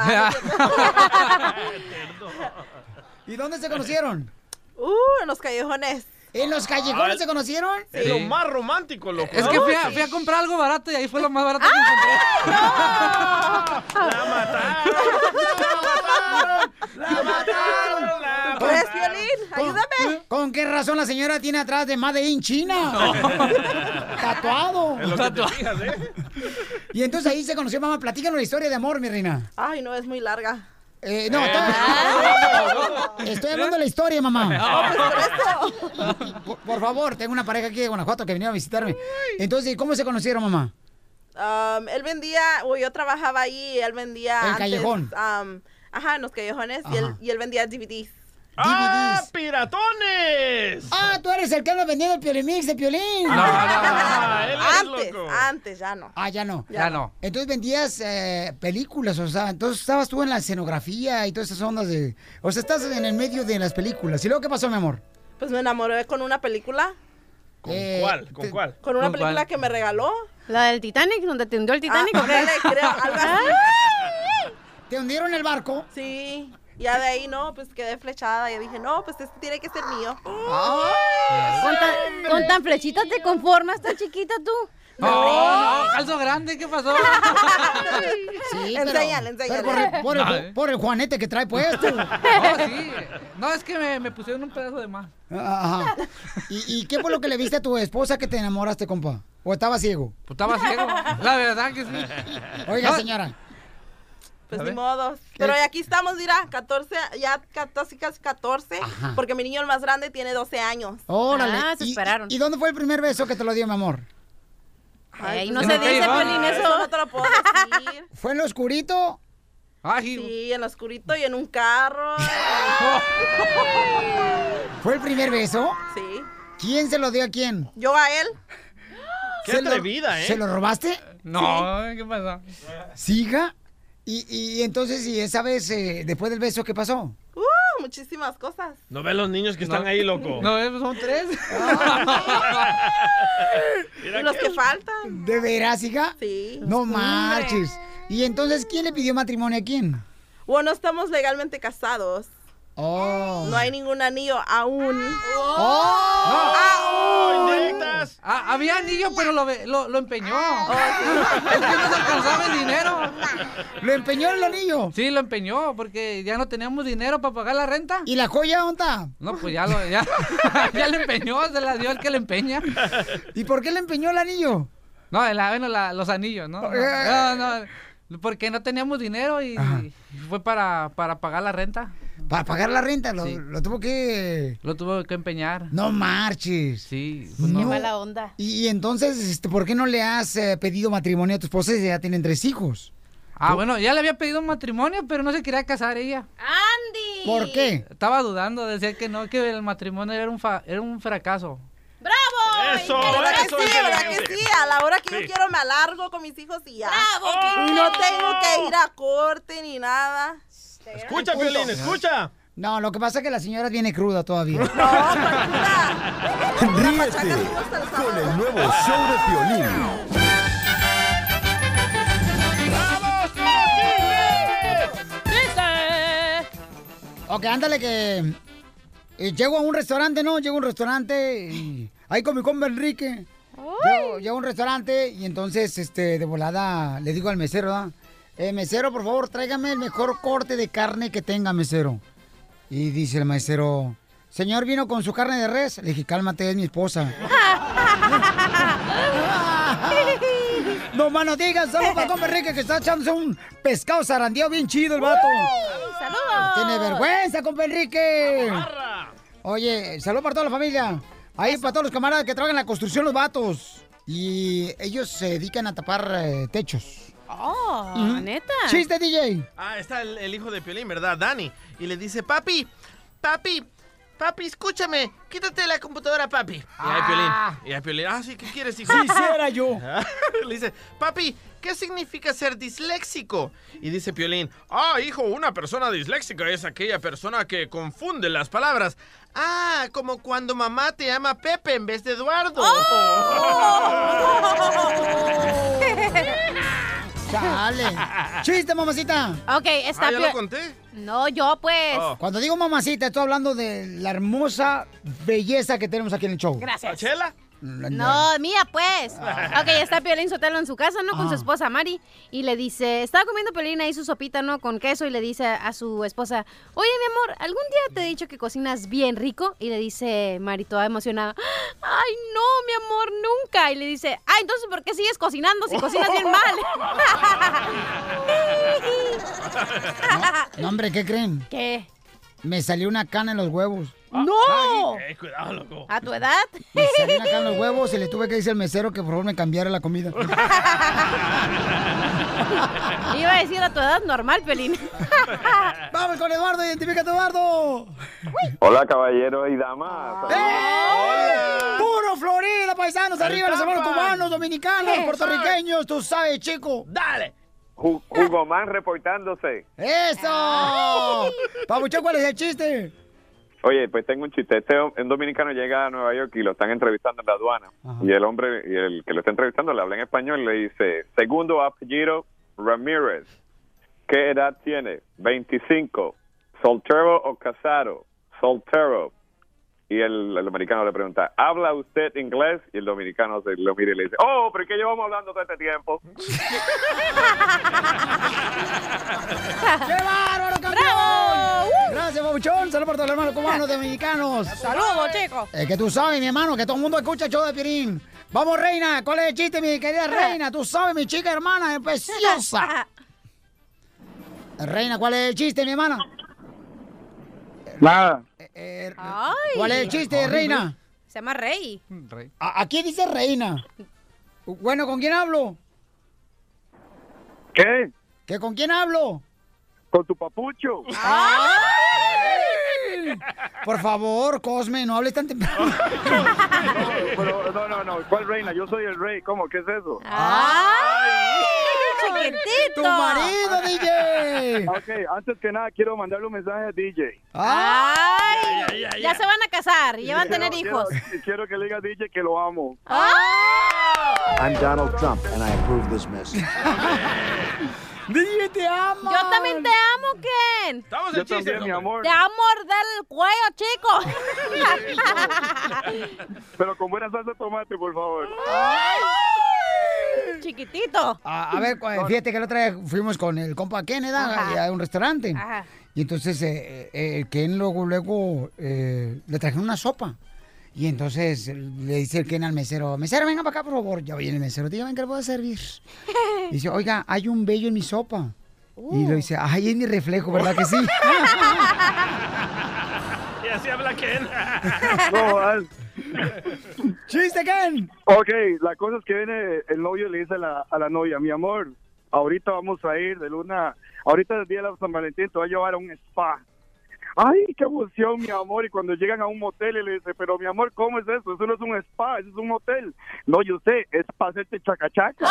¿Y dónde se conocieron? Uh, en los callejones. ¿En los callejones se conocieron? Es lo más romántico, loco. Es que fui a, fui a comprar algo barato y ahí fue lo más barato que encontré. [laughs] La mataron. ¡La mataron! ¿Ves, Piolín? Ayúdame. ¿Con qué razón la señora tiene atrás de Made in China? [laughs] Tatuado. Es lo que te fijas, ¿eh? Y entonces ahí se conoció, mamá. Platícanos la historia de amor, mi reina. Ay, no, es muy larga. Eh, no, Eh, estoy, estoy hablando de la historia, mamá. [laughs] No, por eso. Por, favor, tengo una pareja aquí de Guanajuato que venía a visitarme. Entonces, ¿cómo se conocieron, mamá? Um, él vendía, o yo trabajaba ahí, él vendía. El antes, callejón. um, ajá, en los callejones. Y él, y él vendía DVDs. ¡Ah, piratones! Ah, tú eres el que anda vendiendo el Piolimix de Piolín. Ah, él es Antes, loco. antes, ya no. Ah, ya no. Ya no. Entonces vendías eh, películas, o sea, entonces estabas tú en la escenografía y todas esas ondas de... O sea, estás en el medio de las películas. ¿Y luego qué pasó, mi amor? Pues me enamoré con una película. ¿Con Eh, cuál? ¿Con te- cuál? Con una ¿Con película cuál? que me regaló. La del Titanic, donde te hundió el Titanic. Ah, ¿o qué? creo, algo así. [laughs] ¿Te hundieron el barco? Sí. Ya de ahí, no, pues quedé flechada. Y dije, no, pues este tiene que ser mío. Con tan, con tan flechita te conformas, tan chiquita tú. No, no, calzo grande, ¿qué pasó? [laughs] Sí, pero- Enséñale, pero enséñale. por, el, por el- No, eh. por el juanete que trae puesto. [laughs] No, sí. No, es que me, me pusieron un pedazo de más. Ajá. ¿Y, y qué fue lo que le viste a tu esposa que te enamoraste, compa? ¿O estaba ciego? Pues estaba ciego. La verdad que sí. Oiga, No. señora. Pues ni modos. Pero aquí estamos, mira, 14, ya casi casi 14. Ajá. Porque mi niño el más grande tiene 12 años. Órale. Ah, se ¿Y- esperaron. ¿Y, dónde fue el primer beso que te lo dio, mi amor? Ay, pues no en se dice. Piolín, Eso eso. no te lo puedo decir. [laughs] ¿Fue en lo oscurito? Ágil. Sí, en lo oscurito y en un carro. [laughs] ¿Fue el primer beso? Sí. ¿Quién se lo dio a quién? Yo a él. Qué ¿Se lo- atrevida, ¿eh? ¿Se lo robaste? No, ¿qué pasó? ¿Sí, hija? Y, y entonces, ¿y esa vez, eh, después del beso, qué pasó? Uh, muchísimas cosas. No ves los niños que están No. ahí, loco. No, eh, son tres. [laughs] Mira Y los que- que faltan. ¿De veras, hija? Sí. No marches. ¿Y entonces quién le pidió matrimonio a quién? Bueno, estamos legalmente casados. Oh. No hay ningún anillo aún. ¡Oh! ¡Oh! Ah, había anillo, pero lo, ve- lo, lo empeñó. Es que no se alcanzaba el dinero. ¿Lo empeñó el anillo? Sí, lo empeñó porque ya no teníamos dinero para pagar la renta. ¿Y la joya dónde está? No, pues ya lo, ya, [laughs] ya le empeñó, se la dio el que le empeña. ¿Y por qué le empeñó el anillo? No, la, bueno, la- los anillos, ¿no? No, no, no, porque no teníamos dinero y, y fue para, para pagar la renta. Para pagar la renta, lo, Sí. lo tuvo que... Lo tuvo que empeñar. No marches. Sí, Qué pues no. mala onda. Y, entonces, este, ¿por qué no le has eh, pedido matrimonio a tu esposa si ya tienen tres hijos? Ah, bueno, ya le había pedido un matrimonio, pero no se quería casar ella. ¡Andy! ¿Por qué? Estaba dudando, decía que no, que el matrimonio era un, fa- era un fracaso. ¡Bravo! Eso, ¿Verdad que eso sí? es ¿Verdad que sí? A la hora que Sí. yo quiero me alargo con mis hijos y ya. ¡Bravo! No tengo que ir a corte ni nada. Escucha, Piolín, escucha. No, lo que pasa es que la señora viene cruda todavía. No. Ríete con el nuevo show de Piolín. Ok, ándale que... eh, llego a un restaurante, ¿no? Llego a un restaurante y... Ahí con mi compa Enrique. Llego, llego a un restaurante y entonces, este, de volada, le digo al mesero, ¿verdad? Eh, mesero, por favor, tráigame el mejor corte de carne que tenga, mesero. Y dice el mesero, señor, ¿vino con su carne de res? Le dije, cálmate, es mi esposa. [laughs] [laughs] No, mano, digan, saludos para compa Enrique que está echándose un pescado zarandeado bien chido el vato. ¡Saludos! Tiene vergüenza, compa Enrique. Oye, saludos para toda la familia. Ahí para todos los camaradas que trabajan en la construcción, los vatos. Y ellos se dedican a tapar eh, techos. Oh, neta. Chiste, DJ. Ah, está el, el hijo de Piolín, ¿verdad? Dani. Y le dice, papi, papi, papi, escúchame, quítate la computadora, papi. Y ahí Piolín, y ahí Piolín, ah, sí, ¿qué quieres, hijo? Sí, sí era yo. [laughs] le dice, papi, ¿qué significa ser disléxico? Y dice Piolín, ah, hijo, una persona disléxica es aquella persona que confunde las palabras. Ah, como cuando mamá te llama Pepe en vez de Eduardo. [laughs] [laughs] Chale. [laughs] Chiste, mamacita. Ok, está Ah, ¿ya lo conté? No, yo pues. Cuando digo mamacita, estoy hablando de la hermosa belleza que tenemos aquí en el show. Gracias. ¿Chela? No, mía, pues. Ok, está Piolín Sotelo en su casa, ¿no? Con su Ah. esposa Mari. Y le dice, estaba comiendo Piolín ahí su sopita, ¿no? Con queso. Y le dice a su esposa, oye, mi amor, ¿algún día te he dicho que cocinas bien rico? Y le dice Mari, toda emocionada, ay, no, mi amor, nunca. Y le dice, ah, entonces, ¿por qué sigues cocinando si cocinas bien mal? [laughs] No, hombre, ¿qué creen? ¿Qué? Me salió una cana en los huevos. ¡No! Eh, cuidado, loco. ¿A tu edad? Me en los huevos y le tuve que decir al mesero que por favor me cambiara la comida. [laughs] Iba a decir a tu edad normal, Piolín. [laughs] Vamos con Eduardo, identifícate, Eduardo. Hola, caballeros y damas. ¡Eh! ¡Puro Florida, paisanos! ¡Arriba los hermanos cubanos, dominicanos, puertorriqueños! ¡Tú sabes, chico! ¡Dale! Hugo Man reportándose. ¡Eso! Pabuchón, ¿cuál es el chiste? Oye, pues tengo un chiste. Este un dominicano llega a Nueva York y lo están entrevistando en la aduana. Y el hombre, y el que lo está entrevistando le habla en español y le dice, segundo apellido, Ramírez. ¿Qué edad tiene? 25. ¿Soltero o casado? Soltero. Y el, el dominicano le pregunta, ¿habla usted inglés? Y el dominicano se lo mira y le dice, oh, pero ¿y qué llevamos hablando todo este tiempo? [laughs] ¡Qué bárbaro, campeón! Gracias, Pabuchón. Saludos para todos los hermanos cubanos, dominicanos. Saludos, chicos. Es que tú sabes, mi hermano, que todo el mundo escucha el show de Pirín. Vamos, reina. ¿Cuál es el chiste, mi querida [laughs] reina? Tú sabes, mi chica hermana, es preciosa. [laughs] Reina, ¿cuál es el chiste, mi hermana? Nada. ¿Cuál es el chiste, reina? Se llama Rey. A- Aquí dice reina. Bueno, ¿con quién hablo? ¿Qué? ¿Que con quién hablo? Con tu papucho. ¡Ay! Por favor, Cosme, no hables tan temprano. [laughs] Pero, no, no, no. ¿Cuál reina? Yo soy el rey. ¿Cómo? ¿Qué es eso? ¡Ay! ¡Chiquitito! ¡Tu marido, DJ! Ok, antes que nada quiero mandarle un mensaje a DJ. ¡Ay! ya, ya, Ya ya. se van a casar y ya van a tener Quiero- hijos. Quiero, quiero que le diga a DJ que lo amo. I'm Donald Trump, and I approve this message. [laughs] DJ, te amo. Yo también te amo, Ken. Estamos Yo también, mi amor. Te amo morder el cuello, chico. [laughs] Pero con buena salsa de tomate, por favor. Chiquitito. A, a ver, fíjate que la otra vez fuimos con el compa Ken, a un restaurante. Ajá. Y entonces eh, eh, el Ken luego, luego eh, le trajeron una sopa. Y entonces eh, le dice el Ken al mesero, mesero, venga para acá, por favor. Ya viene el mesero, dígame que le puedo servir. [laughs] Dice, oiga, hay un vello en mi sopa. Y le dice, ay, es mi reflejo, ¿verdad que sí? [laughs] Y así habla Ken. [laughs] No, al- ¡Chiste, Ken! Ok, la cosa es que viene el novio y le dice a la, a la novia, mi amor, ahorita vamos a ir de luna, ahorita el día de la San Valentín te voy a llevar a un spa. Ay, qué emoción, mi amor. Y cuando llegan a un motel y le dice, pero mi amor, ¿cómo es eso? Eso no es un spa, eso es un hotel. No, yo sé, es para hacerte chacachaca.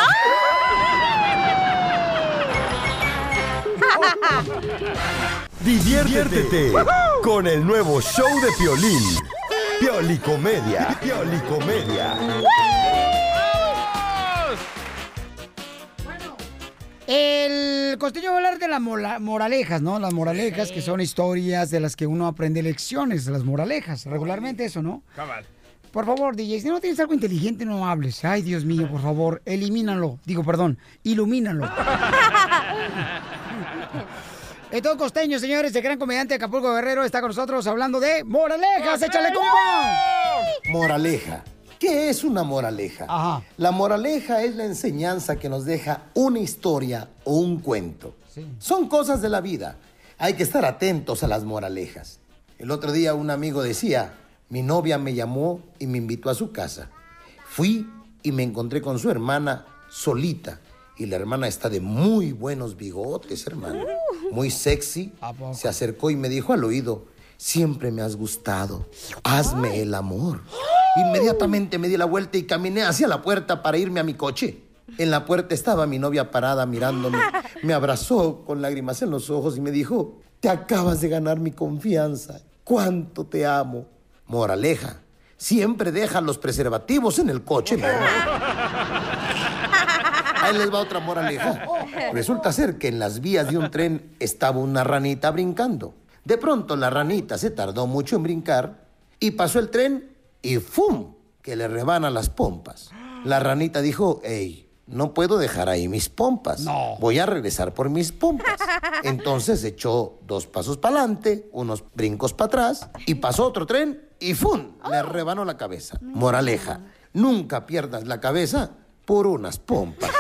Diviértete [laughs] con el nuevo show de Piolín. Piolicomedia. Piolicomedia. El costeño va a hablar de las moralejas, ¿no? Las moralejas que son historias de las que uno aprende lecciones, las moralejas. Regularmente eso, ¿no? Cabal. Por favor, DJ, si no tienes algo inteligente, no hables. Ay, Dios mío, por favor, elimínalo. Digo, perdón, ilumínalo. [laughs] Entonces, costeño, señores, el gran comediante de Acapulco Guerrero está con nosotros hablando de moralejas. ¡Échale, compa! Moraleja. ¿Qué es una moraleja? La moraleja es la enseñanza que nos deja una historia o un cuento. Son cosas de la vida. Hay que estar atentos a las moralejas. El otro día un amigo decía, mi novia me llamó y me invitó a su casa. Fui y me encontré con su hermana solita. Y la hermana está de muy buenos bigotes, hermano. Muy sexy. Se acercó y me dijo al oído, siempre me has gustado. Hazme el amor. Inmediatamente me di la vuelta y caminé hacia la puerta para irme a mi coche. En la puerta estaba mi novia parada mirándome. Me abrazó con lágrimas en los ojos y me dijo, te acabas de ganar mi confianza. ¿Cuánto te amo? Moraleja, siempre deja los preservativos en el coche. amor. Ahí les va otra moraleja. Resulta ser que en las vías de un tren estaba una ranita brincando. De pronto la ranita se tardó mucho en brincar y pasó el tren y ¡fum! que le rebana las pompas. La ranita dijo, hey, no puedo dejar ahí mis pompas. Voy a regresar por mis pompas. [laughs] Entonces echó dos pasos para adelante, unos brincos para atrás y pasó otro tren y ¡fum! le rebanó la cabeza. Moraleja, nunca pierdas la cabeza por unas pompas.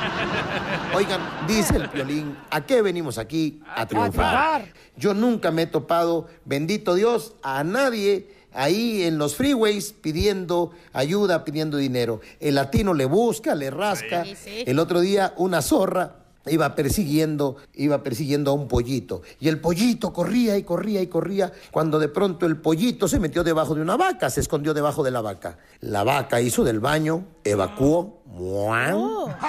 [laughs] Oigan, dice el violín, ¿a qué venimos aquí? A triunfar. Yo nunca me he topado, bendito Dios, a nadie ahí en los freeways pidiendo ayuda, pidiendo dinero. El latino le busca, le rasca. Sí, sí. El otro día una zorra iba persiguiendo, iba persiguiendo a un pollito. Y el pollito corría y corría y corría, cuando de pronto el pollito se metió debajo de una vaca, se escondió debajo de la vaca. La vaca hizo del baño, evacuó, ¡muan!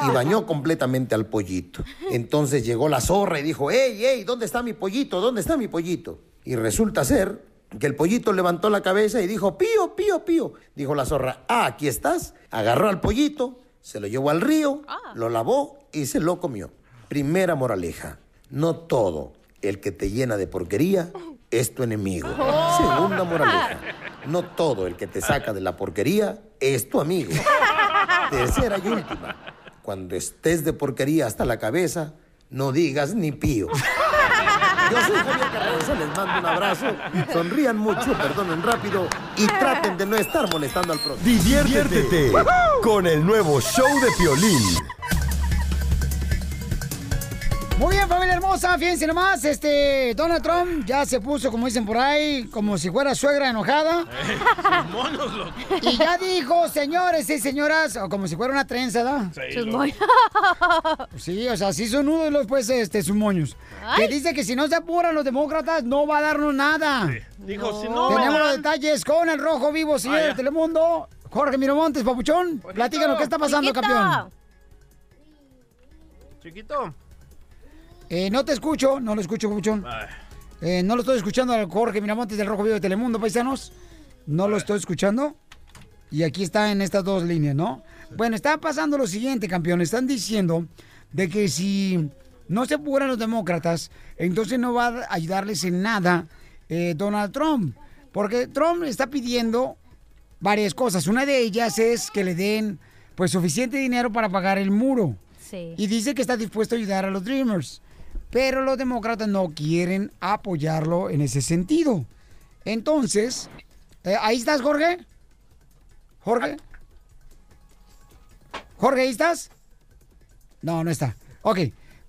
y bañó completamente al pollito. Entonces llegó la zorra y dijo, ¡Ey, ey! ¿Dónde está mi pollito? ¿Dónde está mi pollito? Y resulta ser que el pollito levantó la cabeza y dijo, pío, pío, pío. Dijo la zorra, ah, aquí estás. Agarró al pollito, se lo llevó al río, lo lavó y se lo comió. Primera moraleja, no todo el que te llena de porquería es tu enemigo. Segunda moraleja, no todo el que te saca de la porquería es tu amigo. [laughs] Tercera y última, cuando estés de porquería hasta la cabeza, no digas ni pío. Yo soy Javier Carranza, les mando un abrazo. Sonrían mucho, perdonen rápido y traten de no estar molestando al próximo. Diviértete con el nuevo show de Piolín. Muy bien, familia hermosa, fíjense nomás, este, Donald Trump ya se puso, como dicen por ahí, como si fuera suegra enojada. [laughs] monos, loco. Y ya dijo, señores y señoras, o como si fuera una trenza, ¿da? Sí, Sus loco. moños. [laughs] Sí, o sea, sí son nudos, pues, este, sus moños. Ay. Que dice que si no se apuran los demócratas, no va a darnos nada. Dijo, si no Tenemos los dan- detalles con el Rojo Vivo, señor Ah, de Telemundo. Jorge Miramontes, papuchón, platícanos qué está pasando, Chiquito. campeón. Chiquito. Eh, no te escucho, no lo escucho, papuchón. Eh, no lo estoy escuchando al Jorge Miramontes del Rojo Vivo de Telemundo, paisanos. No lo estoy escuchando. Y aquí está en estas dos líneas, ¿no? Bueno, está pasando lo siguiente, campeón. Están diciendo de que si no se apuran los demócratas, entonces no va a ayudarles en nada eh, Donald Trump. Porque Trump está pidiendo varias cosas. Una de ellas es que le den pues suficiente dinero para pagar el muro. Sí. Y dice que está dispuesto a ayudar a los Dreamers. Pero los demócratas no quieren apoyarlo en ese sentido. Entonces, eh, ¿ahí estás, Jorge? ¿Jorge? ¿Jorge, ahí estás? No, no está. Ok.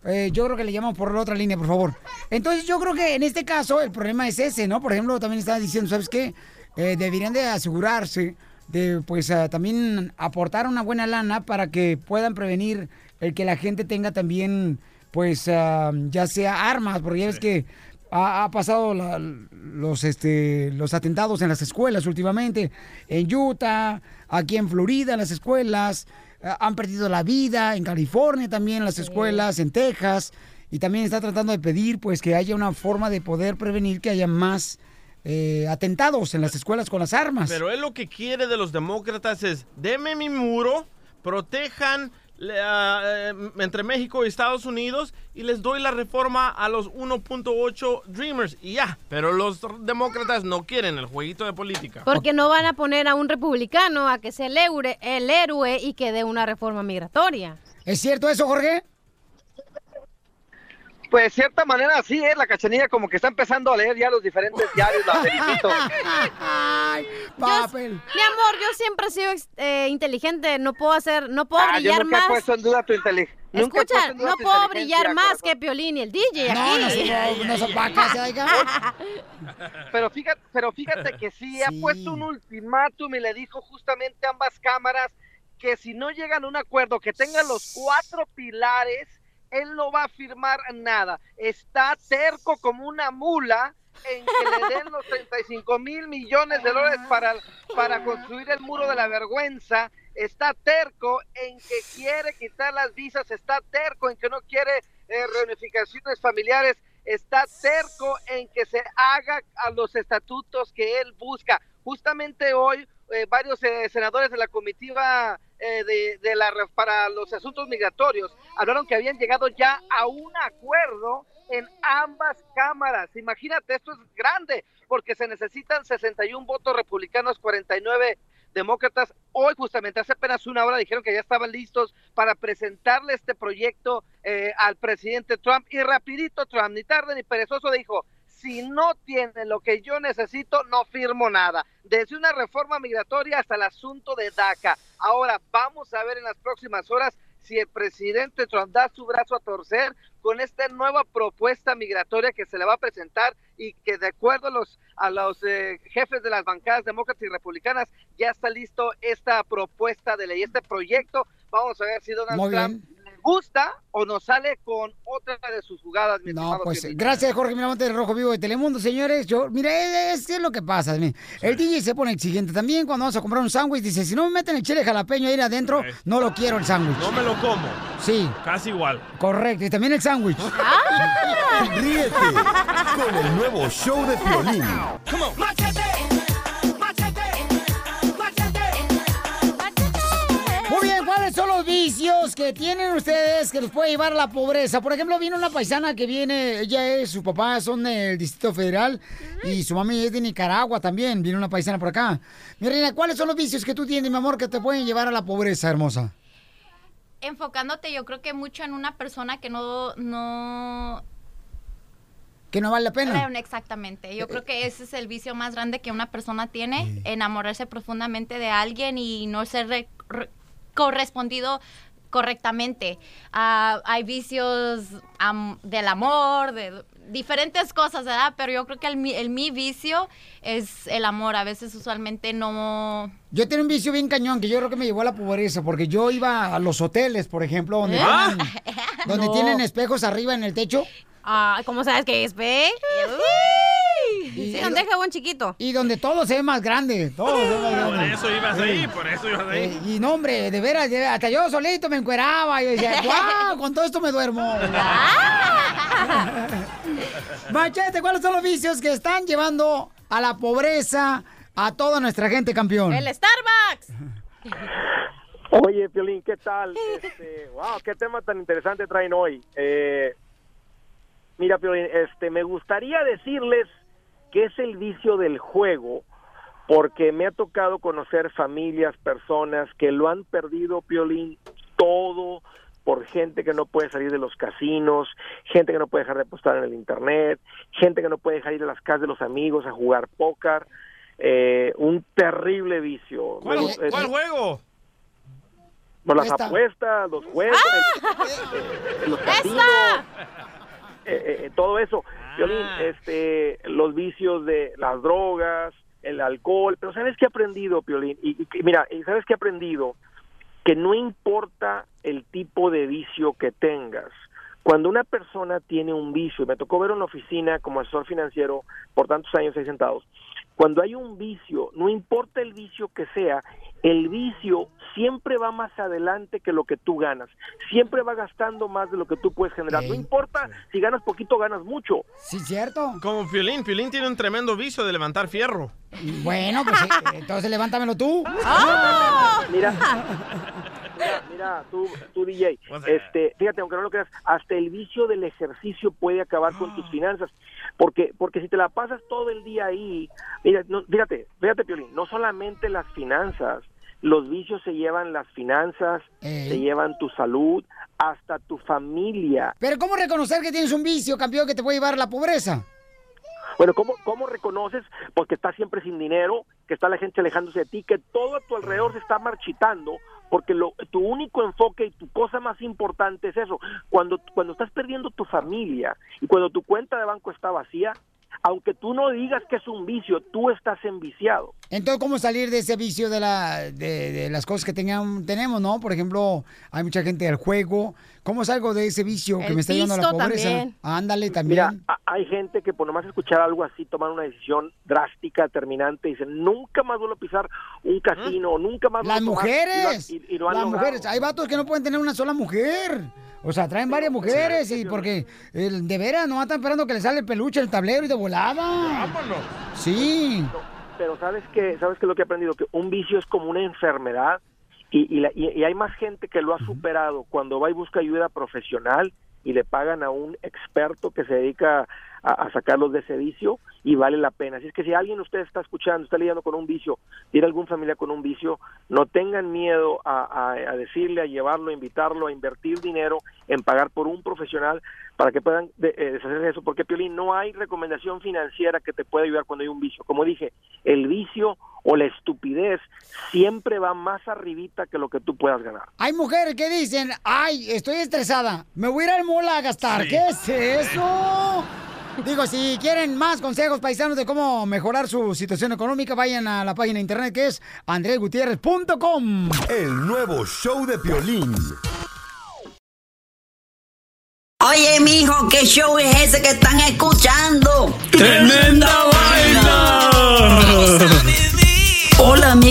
eh, yo creo que le llamamos por la otra línea, por favor. Entonces, yo creo que en este caso el problema es ese, ¿no? Por ejemplo, también estaba diciendo, ¿sabes qué? Eh, deberían de asegurarse de, pues, también aportar una buena lana para que puedan prevenir el que la gente tenga también, pues, ah, ya sea armas, porque ya ves que ha, ha pasado la- los, este, los atentados en las escuelas últimamente, en Utah, aquí en Florida, en las escuelas, ah, han perdido la vida, en California también, en las escuelas, en Texas, y también está tratando de pedir, pues, que haya una forma de poder prevenir que haya más eh, atentados en las escuelas con las armas. Pero él lo que quiere de los demócratas es, deme mi muro, protejan le- ah, eh, entre México y Estados Unidos y les doy la reforma a los 1.8 Dreamers y ya. Pero los demócratas no quieren el jueguito de política. Porque no van a poner a un republicano a que sea el, eure- el héroe y que dé una reforma migratoria. ¿Es cierto eso, Jorge? Pues de cierta manera sí, es la cachanilla como que está empezando a leer ya los diferentes [laughs] diarios, la felicito. Yo- mi amor, yo siempre he sido eh, inteligente, no puedo hacer, no puedo Ah, yo brillar nunca he más. puesto en duda tu inteligencia. Escucha, no puedo brillar más que Piolín y el DJ No, aquí. no no- no se oiga. [laughs] Pero fíjate, pero fíjate que sí, ha puesto un ultimátum y le dijo justamente a ambas cámaras que si no llegan a un acuerdo que tengan los cuatro pilares, él no va a firmar nada. Está terco como una mula en que le den los 35 mil millones de dólares para, para construir el muro de la vergüenza. Está terco en que quiere quitar las visas, está terco en que no quiere eh, reunificaciones familiares, está terco en que se haga a los estatutos que él busca. Justamente hoy eh, varios eh, senadores de la comitiva eh, de, la para los asuntos migratorios hablaron que habían llegado ya a un acuerdo en ambas cámaras. Imagínate, esto es grande porque se necesitan 61 votos republicanos, 49 demócratas. Hoy, justamente hace apenas una hora, dijeron que ya estaban listos para presentarle este proyecto eh, al presidente Trump. Y rapidito Trump, ni tarde ni perezoso, dijo, si no tiene lo que yo necesito, no firmo nada. Desde una reforma migratoria hasta el asunto de DACA. Ahora, vamos a ver en las próximas horas si el presidente Trump da su brazo a torcer con esta nueva propuesta migratoria que se le va a presentar y que de acuerdo a los, a los eh, jefes de las bancadas demócratas y republicanas ya está listo esta propuesta de ley, este proyecto. Vamos a ver si Donald Trump gusta o nos sale con otra de sus jugadas. mi No, pues Piolín. gracias Jorge Miramonte del Rojo Vivo de Telemundo, señores. Yo, mira, es, es lo que pasa. mire. El DJ se pone exigente también cuando vamos a comprar un sándwich. Dice, si no me meten el chile jalapeño ahí adentro, no lo quiero el sándwich. No me lo como. Sí, Casi igual. correcto. Y también el sándwich. [laughs] Ríete con el nuevo show de Piolín. Muy los vicios que tienen ustedes que los puede llevar a la pobreza? Por ejemplo, vino una paisana que viene, ella es, su papá son del Distrito Federal y su mami es de Nicaragua también, viene una paisana por acá. Mi reina, ¿cuáles son los vicios que tú tienes, mi amor, que te pueden llevar a la pobreza, hermosa? enfocándote yo creo que mucho en una persona que no, no Que no vale la pena. Eh, Exactamente. Yo creo que ese es el vicio más grande que una persona tiene, enamorarse profundamente de alguien y no ser re- re- correspondido correctamente. Hay vicios del amor, de diferentes cosas, ¿verdad? Pero yo creo que el, mi- el mi vicio es el amor. A veces usualmente no... Yo tenía un vicio bien cañón que yo creo que me llevó a la pobreza, porque yo iba a los hoteles, por ejemplo, donde, ¿Ah? tienen, [laughs] donde No. tienen espejos arriba en el techo. Ah, ¿cómo sabes que es, ve? Sí, donde deja buen chiquito. Y donde todo se ve más grande. Todo se ve más grande. Por eso ibas ahí, Sí. por eso ibas ahí. Eh, y no, hombre, de veras, hasta yo solito me encueraba. Y yo decía, [laughs] ¡guau! Con todo esto me duermo. [laughs] Machete, ¿cuáles son los vicios que están llevando a la pobreza a toda nuestra gente, campeón? El Starbucks. Oye, Piolín, ¿qué tal? Este, wow, qué tema tan interesante traen hoy. Eh, mira, Piolín, este, me gustaría decirles que es el vicio del juego, porque me ha tocado conocer familias, personas que lo han perdido, Piolín, todo por gente que no puede salir de los casinos, gente que no puede dejar de apostar en el internet, gente que no puede dejar ir a las casas de los amigos a jugar póker, eh, un terrible vicio. ¿Cuál, cuál juego? por las Esta. apuestas, los juegos, eh, los casinos, eh, eh, todo eso. Violín, este, los vicios de las drogas, el alcohol, pero ¿sabes qué he aprendido, Piolín? Y, y- mira, y ¿sabes qué he aprendido? Que no importa el tipo de vicio que tengas. Cuando una persona tiene un vicio, y me tocó ver una oficina como asesor financiero por tantos años ahí sentados, cuando hay un vicio, no importa el vicio que sea, el vicio siempre va más adelante que lo que tú ganas. Siempre va gastando más de lo que tú puedes generar. No importa si ganas poquito, ganas mucho. Sí, cierto. Como Piolín. Piolín tiene un tremendo vicio de levantar fierro. Bueno, pues eh, [laughs] entonces levántamelo tú. [laughs] Mira, mira, mira, tú, tú DJ, este, fíjate, aunque no lo creas, hasta el vicio del ejercicio puede acabar con tus finanzas, porque, porque si te la pasas todo el día ahí, mira, no, fíjate, fíjate, Piolín, no solamente las finanzas, los vicios se llevan las finanzas, se llevan tu salud, hasta tu familia. Pero ¿cómo reconocer que tienes un vicio, campeón, que te puede llevar a la pobreza? Bueno, ¿cómo, ¿cómo reconoces? Pues que estás siempre sin dinero, que está la gente alejándose de ti, que todo a tu alrededor se está marchitando, porque lo, tu único enfoque y tu cosa más importante es eso. Cuando, cuando estás perdiendo tu familia y cuando tu cuenta de banco está vacía, aunque tú no digas que es un vicio, tú estás enviciado. Entonces, ¿cómo salir de ese vicio de, la, de, de las cosas que tengan- tenemos, no? Por ejemplo, hay mucha gente del juego. ¿Cómo salgo de ese vicio que me está llevando a la pobreza? también. Ándale, también. Mira, hay gente que por nomás escuchar algo así toman una decisión drástica, terminante, y dicen, nunca más vuelvo a pisar un casino, nunca más Las vuelvo a tomar", y lo mujeres. y- y lo han las logrado. mujeres. Hay vatos que no pueden tener una sola mujer. O sea, traen varias mujeres y porque de veras no están esperando que le sale el peluche el tablero y de volada. Sí. Pero sabes que sabes que lo que he aprendido que un vicio es como una enfermedad y, y, la- y- y hay más gente que lo ha superado cuando va y busca ayuda profesional y le pagan a un experto que se dedica a, a sacarlos de ese vicio y vale la pena. Así es que si alguien de ustedes está escuchando, está lidiando con un vicio, tiene algún familiar con un vicio, no tengan miedo a, a- a decirle, a llevarlo, a invitarlo, a invertir dinero en pagar por un profesional para que puedan de- eh, deshacerse de eso. Porque, Piolín, no hay recomendación financiera que te pueda ayudar cuando hay un vicio. Como dije, el vicio o la estupidez siempre va más arribita que lo que tú puedas ganar. Hay mujeres que dicen, ay, estoy estresada, me voy a ir al mall a gastar. Sí. ¿Qué es eso? Digo, si quieren más consejos paisanos de cómo mejorar su situación económica, vayan a la página de internet que es andresgutierrez.com. El nuevo show de Piolín. Oye, mijo, ¿qué show es ese que están escuchando? ¡Tremenda Hola